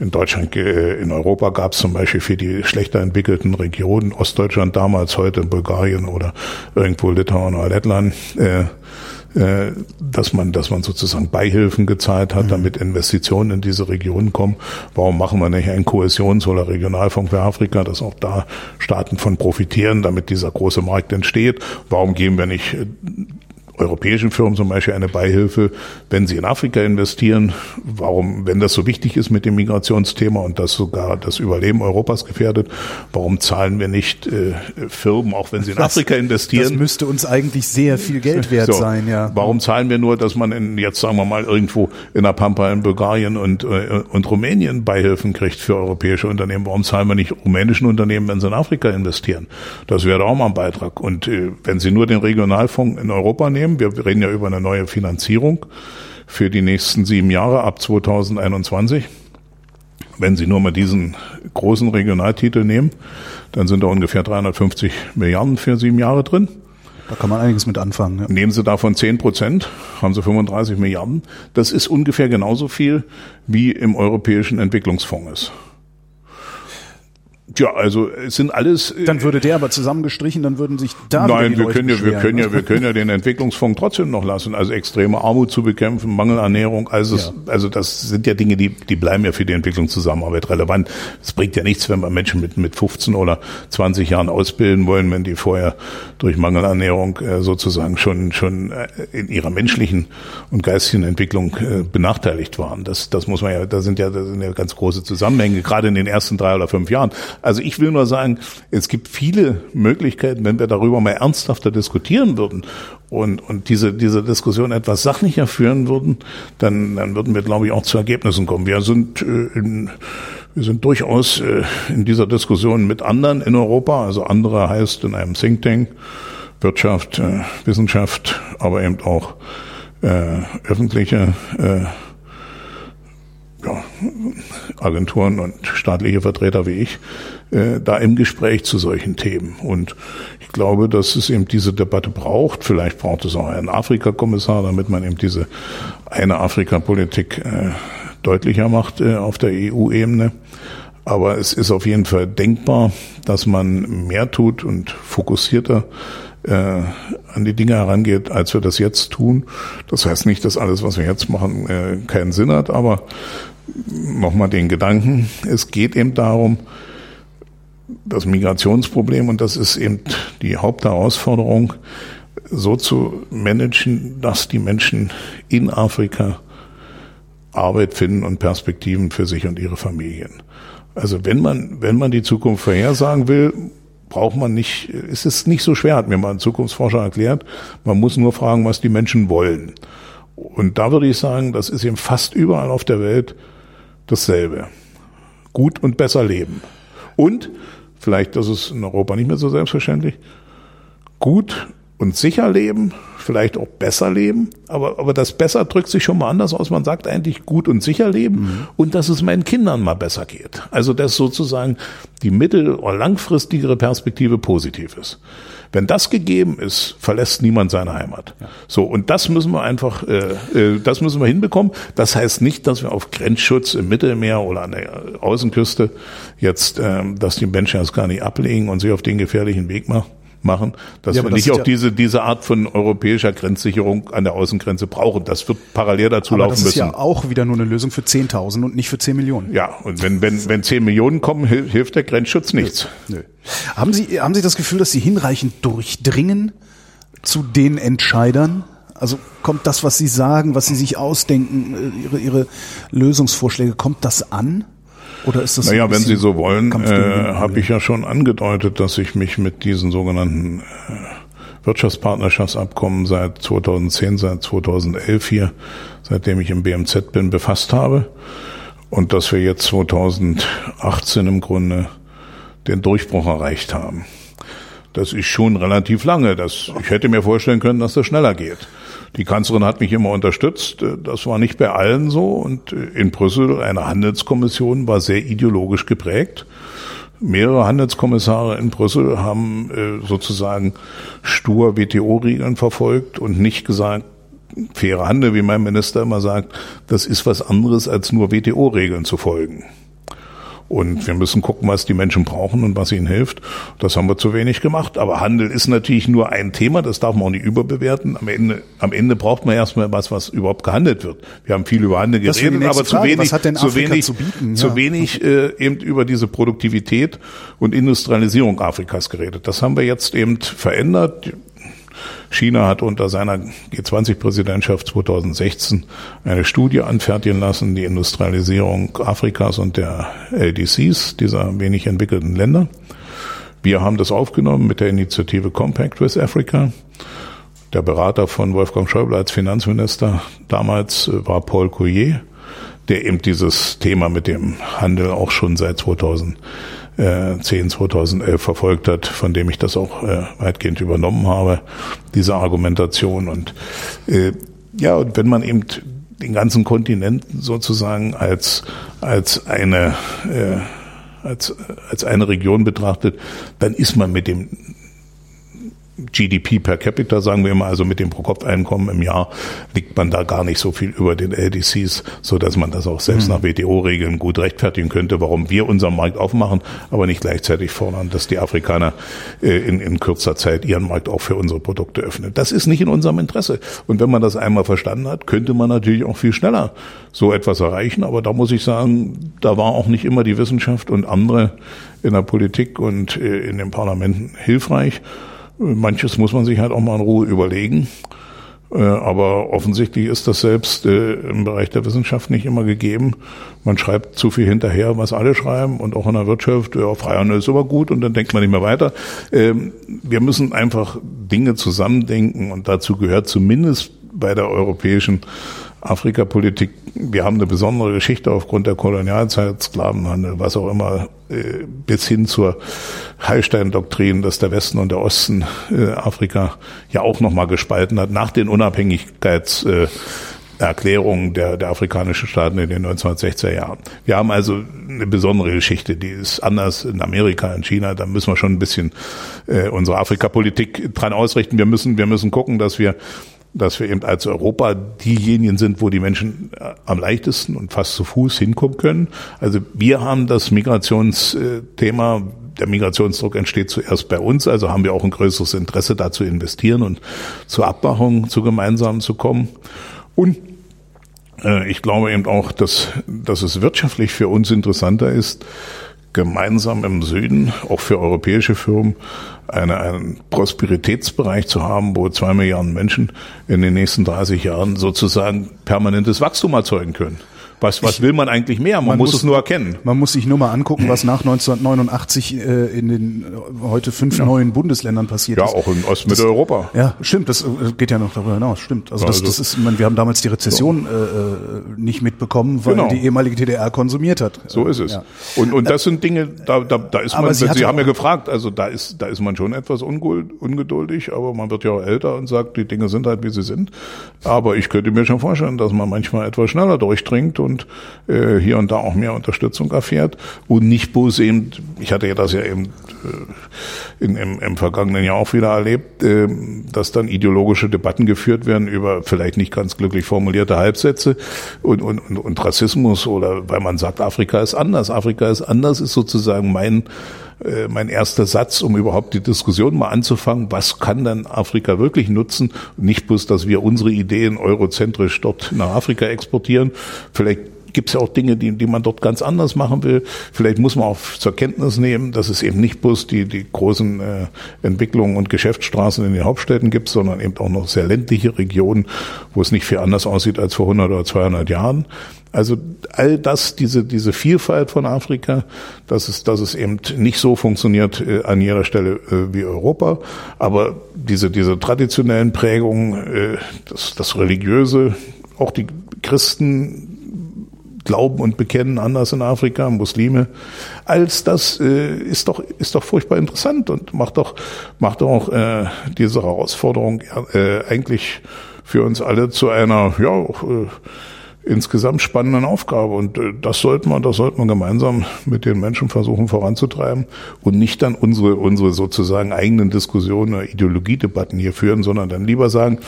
In Deutschland, äh, in Europa gab es zum Beispiel für die schlechter entwickelten Regionen, Ostdeutschland damals, heute in Bulgarien oder irgendwo Litauen oder Lettland, äh, dass man, dass man sozusagen Beihilfen gezahlt hat, mhm. damit Investitionen in diese Regionen kommen. Warum machen wir nicht einen Kohäsions- oder Regionalfonds für Afrika, dass auch da Staaten von profitieren, damit dieser große Markt entsteht? Warum geben wir nicht äh, europäischen Firmen zum Beispiel eine Beihilfe, wenn sie in Afrika investieren. Warum, wenn das so wichtig ist mit dem Migrationsthema und das sogar das Überleben Europas gefährdet, warum zahlen wir nicht äh, Firmen, auch wenn sie in das, Afrika investieren? Das müsste uns eigentlich sehr viel Geld wert so, sein, ja. Warum zahlen wir nur, dass man in, jetzt sagen wir mal irgendwo in der Pampa in Bulgarien und, äh, und Rumänien Beihilfen kriegt für europäische Unternehmen? Warum zahlen wir nicht rumänischen Unternehmen, wenn sie in Afrika investieren? Das wäre auch mal ein Beitrag. Und äh, wenn Sie nur den Regionalfonds in Europa nehmen, nehmen. Wir reden ja über eine neue Finanzierung für die nächsten sieben Jahre ab 2021. Wenn Sie nur mal diesen großen Regionaltitel nehmen, dann sind da ungefähr 350 Milliarden für sieben Jahre drin. Da kann man einiges mit anfangen. Ja. Nehmen Sie davon 10 Prozent, haben Sie 35 Milliarden. Das ist ungefähr genauso viel, wie im Europäischen Entwicklungsfonds ist. Tja, also es sind alles. Äh, dann würde der aber zusammengestrichen, dann würden sich da. Nein, wir können ja, wir können ja, wir können ja den Entwicklungsfonds trotzdem noch lassen. Also extreme Armut zu bekämpfen, Mangelernährung, also ja. also das sind ja Dinge, die die bleiben ja für die Entwicklungszusammenarbeit relevant. Es bringt ja nichts, wenn wir Menschen mit mit 15 oder 20 Jahren ausbilden wollen, wenn die vorher durch Mangelernährung äh, sozusagen schon schon äh, in ihrer menschlichen und geistigen Entwicklung äh, benachteiligt waren. Das das muss man ja, da sind ja da sind ja ganz große Zusammenhänge, gerade in den ersten drei oder fünf Jahren. Also ich will nur sagen, es gibt viele Möglichkeiten, wenn wir darüber mal ernsthafter diskutieren würden und, und diese, diese Diskussion etwas sachlicher führen würden, dann, dann würden wir, glaube ich, auch zu Ergebnissen kommen. Wir sind äh, in, wir sind durchaus äh, in dieser Diskussion mit anderen in Europa, also andere heißt in einem Think Tank, Wirtschaft, äh, Wissenschaft, aber eben auch äh, öffentliche äh, ja, Agenturen und staatliche Vertreter wie ich äh, da im Gespräch zu solchen Themen. Und ich glaube, dass es eben diese Debatte braucht. Vielleicht braucht es auch einen Afrika-Kommissar, damit man eben diese eine Afrika-Politik äh, deutlicher macht äh, auf der EU-Ebene. Aber es ist auf jeden Fall denkbar, dass man mehr tut und fokussierter äh, an die Dinge herangeht, als wir das jetzt tun. Das heißt nicht, dass alles, was wir jetzt machen, äh, keinen Sinn hat, aber nochmal den Gedanken, es geht eben darum, das Migrationsproblem, und das ist eben die Hauptherausforderung, so zu managen, dass die Menschen in Afrika Arbeit finden und Perspektiven für sich und ihre Familien. Also wenn man, wenn man die Zukunft vorhersagen will, braucht man nicht, ist es nicht so schwer, hat mir mal ein Zukunftsforscher erklärt. Man muss nur fragen, was die Menschen wollen. Und da würde ich sagen, das ist eben fast überall auf der Welt dasselbe. Gut und besser leben. Und, vielleicht, das ist in Europa nicht mehr so selbstverständlich, gut und sicher leben vielleicht auch besser leben, aber, aber das besser drückt sich schon mal anders aus. Man sagt eigentlich gut und sicher leben mhm. und dass es meinen Kindern mal besser geht. Also dass sozusagen die mittel- oder langfristigere Perspektive positiv ist. Wenn das gegeben ist, verlässt niemand seine Heimat. Ja. So und das müssen wir einfach, äh, äh, das müssen wir hinbekommen. Das heißt nicht, dass wir auf Grenzschutz im Mittelmeer oder an der Außenküste jetzt, äh, dass die Menschen das gar nicht ablegen und sich auf den gefährlichen Weg machen machen, dass ja, wir nicht auch ja diese, diese Art von europäischer Grenzsicherung an der Außengrenze brauchen. Das wird parallel dazu aber laufen müssen. Das ist müssen. ja auch wieder nur eine Lösung für 10.000 und nicht für 10 Millionen. Ja, und wenn, wenn, wenn 10 Millionen kommen, hilft der Grenzschutz nichts. Nö. Nö. Haben Sie, haben Sie das Gefühl, dass Sie hinreichend durchdringen zu den Entscheidern? Also kommt das, was Sie sagen, was Sie sich ausdenken, äh, Ihre, Ihre Lösungsvorschläge, kommt das an? Oder ist das naja, wenn Sie so wollen, äh, habe ich ja schon angedeutet, dass ich mich mit diesen sogenannten äh, Wirtschaftspartnerschaftsabkommen seit 2010, seit 2011 hier, seitdem ich im BMZ bin, befasst habe. Und dass wir jetzt 2018 im Grunde den Durchbruch erreicht haben. Das ist schon relativ lange. Das, ich hätte mir vorstellen können, dass das schneller geht. Die Kanzlerin hat mich immer unterstützt. Das war nicht bei allen so. Und in Brüssel eine Handelskommission war sehr ideologisch geprägt. Mehrere Handelskommissare in Brüssel haben äh, sozusagen stur WTO-Regeln verfolgt und nicht gesagt, faire Handel, wie mein Minister immer sagt, das ist was anderes als nur WTO-Regeln zu folgen. Und wir müssen gucken, was die Menschen brauchen und was ihnen hilft. Das haben wir zu wenig gemacht. Aber Handel ist natürlich nur ein Thema, das darf man auch nicht überbewerten. Am Ende, am Ende braucht man erstmal was, was überhaupt gehandelt wird. Wir haben viel über Handel geredet, aber zu wenig, zu wenig, zu, bieten, zu wenig äh, eben über diese Produktivität und Industrialisierung Afrikas geredet. Das haben wir jetzt eben verändert. China hat unter seiner G20-Präsidentschaft 2016 eine Studie anfertigen lassen, die Industrialisierung Afrikas und der LDCs, dieser wenig entwickelten Länder. Wir haben das aufgenommen mit der Initiative Compact with Africa. Der Berater von Wolfgang Schäuble als Finanzminister damals äh, war Paul Couillet, der eben dieses Thema mit dem Handel auch schon seit 2000 10, 2011 verfolgt hat, von dem ich das auch äh, weitgehend übernommen habe, diese Argumentation. Und äh, ja, und wenn man eben den ganzen Kontinent sozusagen als als eine äh, als als eine Region betrachtet, dann ist man mit dem GDP per capita, sagen wir immer, also mit dem Pro-Kopf-Einkommen im Jahr, liegt man da gar nicht so viel über den LDCs, so dass man das auch selbst mhm. nach WTO-Regeln gut rechtfertigen könnte, warum wir unseren Markt aufmachen, aber nicht gleichzeitig fordern, dass die Afrikaner äh, in, in kürzer Zeit ihren Markt auch für unsere Produkte öffnen. Das ist nicht in unserem Interesse. Und wenn man das einmal verstanden hat, könnte man natürlich auch viel schneller so etwas erreichen. Aber da muss ich sagen, da war auch nicht immer die Wissenschaft und andere in der Politik und äh, in den Parlamenten hilfreich. Manches muss man sich halt auch mal in Ruhe überlegen. Äh, aber offensichtlich ist das selbst äh, im Bereich der Wissenschaft nicht immer gegeben. Man schreibt zu viel hinterher, was alle schreiben und auch in der Wirtschaft, ja, Freihandel ist aber gut und dann denkt man nicht mehr weiter. Ähm, wir müssen einfach Dinge zusammendenken und dazu gehört zumindest bei der europäischen Afrikapolitik, wir haben eine besondere Geschichte aufgrund der Kolonialzeit, Sklavenhandel, was auch immer, äh, bis hin zur Heilstein-Doktrin, dass der Westen und der Osten äh, Afrika ja auch nochmal gespalten hat, nach den Unabhängigkeitserklärungen der, der afrikanischen Staaten in den 1960er Jahren. Wir haben also eine besondere Geschichte, die ist anders in Amerika, in China, da müssen wir schon ein bisschen äh, unsere Afrikapolitik dran ausrichten. Wir müssen, wir müssen gucken, dass wir dass wir eben als Europa diejenigen sind, wo die Menschen äh, am leichtesten und fast zu Fuß hinkommen können. Also wir haben das Migrationsthema, der Migrationsdruck entsteht zuerst bei uns, also haben wir auch ein größeres Interesse da zu investieren und zur Abmachung, zu gemeinsamen zu kommen. Und äh, ich glaube eben auch, dass, dass es wirtschaftlich für uns interessanter ist, gemeinsam im Süden, auch für europäische Firmen, eine, einen Prosperitätsbereich zu haben, wo zwei Milliarden Menschen in den nächsten 30 Jahren sozusagen permanentes Wachstum erzeugen können. Was, was will man eigentlich mehr? Man, Man muss, muss- es nur erkennen. Man muss sich nur mal angucken, was nach 1989 äh, in den äh, heute fünf neuen Bundesländern passiert Ja, ist. auch in Ostmitteleuropa. Ja, stimmt, das äh, geht ja noch darüber hinaus, stimmt. Also, das, Also- das ist, ich meine, wir haben damals die Rezession äh, äh, nicht mitbekommen, weil Genau. die ehemalige DDR konsumiert hat. So ist es. Ja. Und, und das sind Dinge, da, da, da ist man, sie Sie, haben ja gefragt, also da ist, da ist man schon etwas ungeduldig, aber man wird ja auch älter und sagt, die Dinge sind halt, wie sie sind. Aber ich könnte mir schon vorstellen, dass man manchmal etwas schneller durchdringt und äh, hier und da auch mehr Unterstützung erfährt und nicht bloß eben, ich hatte ja das ja eben äh, in, im, im vergangenen Jahr auch wieder erlebt, äh, dass dann ideologische Debatten geführt werden über vielleicht nicht ganz glücklich formulierte Halbsätze und, und, und, und Rassismus oder weil man sagt, Afrika ist anders. Afrika ist anders ist sozusagen mein äh, mein erster Satz, um überhaupt die Diskussion mal anzufangen, was kann denn Afrika wirklich nutzen? Nicht bloß, dass wir unsere Ideen eurozentrisch dort nach Afrika exportieren. Vielleicht gibt es ja auch Dinge, die, die man dort ganz anders machen will. Vielleicht muss man auch zur Kenntnis nehmen, dass es eben nicht bloß die, die großen äh, Entwicklungen und Geschäftsstraßen in den Hauptstädten gibt, sondern eben auch noch sehr ländliche Regionen, wo es nicht viel anders aussieht als vor 100 oder 200 Jahren. Also all das, diese, diese Vielfalt von Afrika, dass es, dass es eben nicht so funktioniert äh, an jeder Stelle äh, wie Europa, aber diese, diese traditionellen Prägungen, äh, das, das Religiöse, auch die Christen glauben und bekennen anders in Afrika, Muslime, als das äh, ist doch ist doch furchtbar interessant und macht doch macht doch äh, diese Herausforderung äh, eigentlich für uns alle zu einer ja auch, äh, insgesamt spannenden Aufgabe. Und äh, das sollten wir, das sollten wir gemeinsam mit den Menschen versuchen voranzutreiben und nicht dann unsere unsere sozusagen eigenen Diskussionen oder Ideologiedebatten hier führen, sondern dann lieber sagen,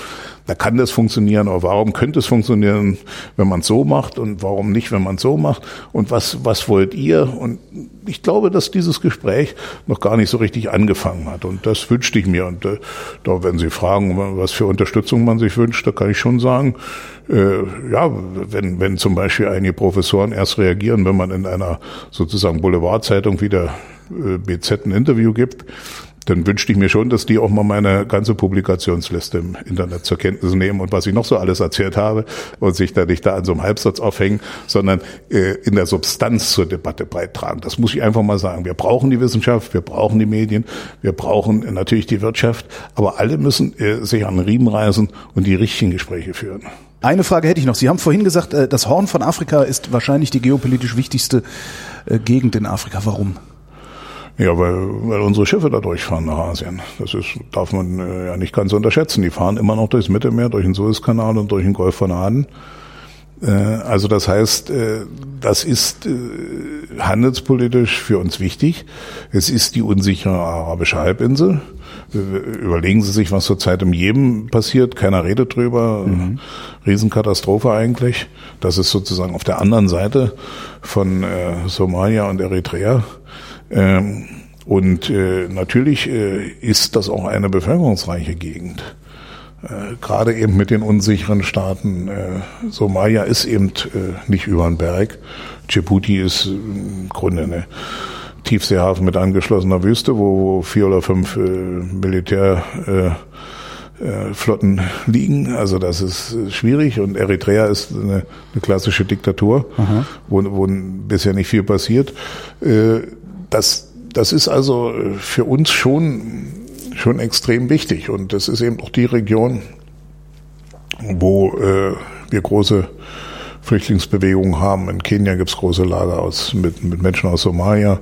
da kann das funktionieren, aber warum könnte es funktionieren, wenn man es so macht und warum nicht, wenn man es so macht? Und was was wollt ihr? Und ich glaube, dass dieses Gespräch noch gar nicht so richtig angefangen hat. Und das wünschte ich mir. Und äh, da wenn Sie fragen, was für Unterstützung man sich wünscht, da kann ich schon sagen, äh, ja, wenn, wenn zum Beispiel einige Professoren erst reagieren, wenn man in einer sozusagen Boulevardzeitung wieder äh, BZ ein Interview gibt, dann wünschte ich mir schon, dass die auch mal meine ganze Publikationsliste im Internet zur Kenntnis nehmen und was ich noch so alles erzählt habe und sich da nicht da an so einem Halbsatz aufhängen, sondern äh, in der Substanz zur Debatte beitragen. Das muss ich einfach mal sagen. Wir brauchen die Wissenschaft, wir brauchen die Medien, wir brauchen natürlich die Wirtschaft, aber alle müssen äh, sich an den Riemen reißen und die richtigen Gespräche führen. Eine Frage hätte ich noch. Sie haben vorhin gesagt, äh, das Horn von Afrika ist wahrscheinlich die geopolitisch wichtigste äh, Gegend in Afrika. Warum? Ja, weil, weil unsere Schiffe da durchfahren nach Asien. Das ist, darf man äh, ja nicht ganz unterschätzen. Die fahren immer noch durchs Mittelmeer, durch den Suezkanal und durch den Golf von Aden. Äh, also das heißt, äh, das ist handelspolitisch für uns wichtig. Es ist die unsichere arabische Halbinsel. Überlegen Sie sich, was zurzeit im Jemen passiert. Keiner redet drüber. Riesenkatastrophe eigentlich. Das ist sozusagen auf der anderen Seite von Somalia und Eritrea. Ähm, und äh, natürlich äh, ist das auch eine bevölkerungsreiche Gegend. Äh, Gerade eben mit den unsicheren Staaten. Äh, Somalia ist eben äh, nicht über den Berg. Djibouti ist äh, im Grunde eine Tiefseehafen mit angeschlossener Wüste, wo, wo vier oder fünf äh, Militär äh, äh, Flotten liegen. Also das ist äh, schwierig und Eritrea ist eine, eine klassische Diktatur, wo, wo bisher nicht viel passiert. Äh, das, das ist also äh, für uns schon, schon extrem wichtig und das ist eben auch die Region, wo äh, wir große Flüchtlingsbewegungen haben. In Kenia gibt's große Lager aus, mit, mit Menschen aus Somalia.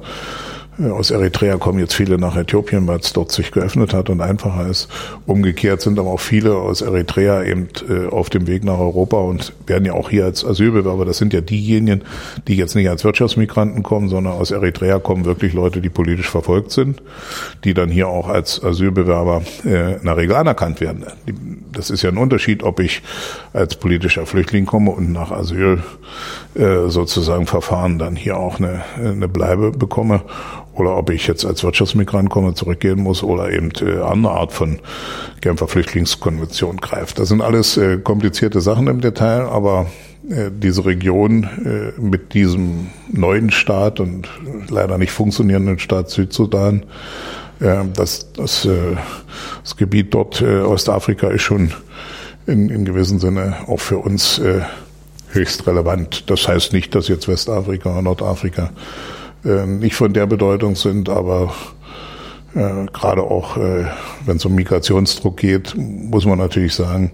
Äh, Aus Eritrea kommen jetzt viele nach Äthiopien, weil es dort sich geöffnet hat und einfacher ist. Umgekehrt sind aber auch viele aus Eritrea eben äh, auf dem Weg nach Europa und werden ja auch hier als Asylbewerber. Das sind ja diejenigen, die jetzt nicht als Wirtschaftsmigranten kommen, sondern aus Eritrea kommen wirklich Leute, die politisch verfolgt sind, die dann hier auch als Asylbewerber äh, in der Regel anerkannt werden. Das ist ja ein Unterschied, ob ich als politischer Flüchtling komme und nach Asyl sozusagen Verfahren dann hier auch eine, eine Bleibe bekomme oder ob ich jetzt als Wirtschaftsmigrant komme, zurückgehen muss oder eben äh, andere Art von Genfer Flüchtlingskonvention greift. Das sind alles äh, komplizierte Sachen im Detail, aber äh, diese Region äh, mit diesem neuen Staat und leider nicht funktionierenden Staat Südsudan, äh, das, das, äh, das Gebiet dort äh, Ostafrika ist schon in, in gewissem Sinne auch für uns äh, höchst relevant. Das heißt nicht, dass jetzt Westafrika oder Nordafrika äh, nicht von der Bedeutung sind, aber äh, gerade auch, äh, wenn es um Migrationsdruck geht, muss man natürlich sagen,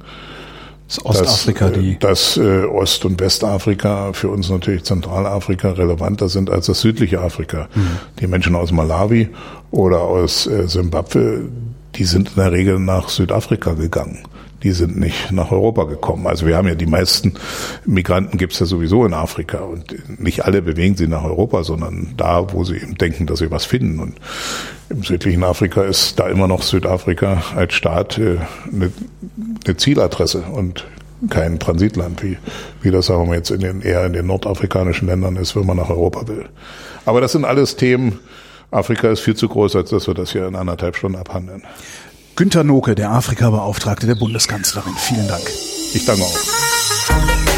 das Ostafrika, dass, die. dass äh, Ost- und Westafrika für uns natürlich Zentralafrika relevanter sind als das südliche Afrika. Mhm. Die Menschen aus Malawi oder aus äh, Simbabwe, die sind in der Regel nach Südafrika gegangen die sind nicht nach Europa gekommen. Also wir haben ja die meisten Migranten gibt's ja sowieso in Afrika und nicht alle bewegen sie nach Europa, sondern da, wo sie eben denken, dass sie was finden. Und im südlichen Afrika ist da immer noch Südafrika als Staat äh, eine, eine Zieladresse und kein Transitland, wie, wie das sagen wir jetzt in den, eher in den nordafrikanischen Ländern ist, wenn man nach Europa will. Aber das sind alles Themen, Afrika ist viel zu groß, als dass wir das hier in anderthalb Stunden abhandeln. Günter Noke, der Afrika-Beauftragte der Bundeskanzlerin. Vielen Dank. Ich danke auch.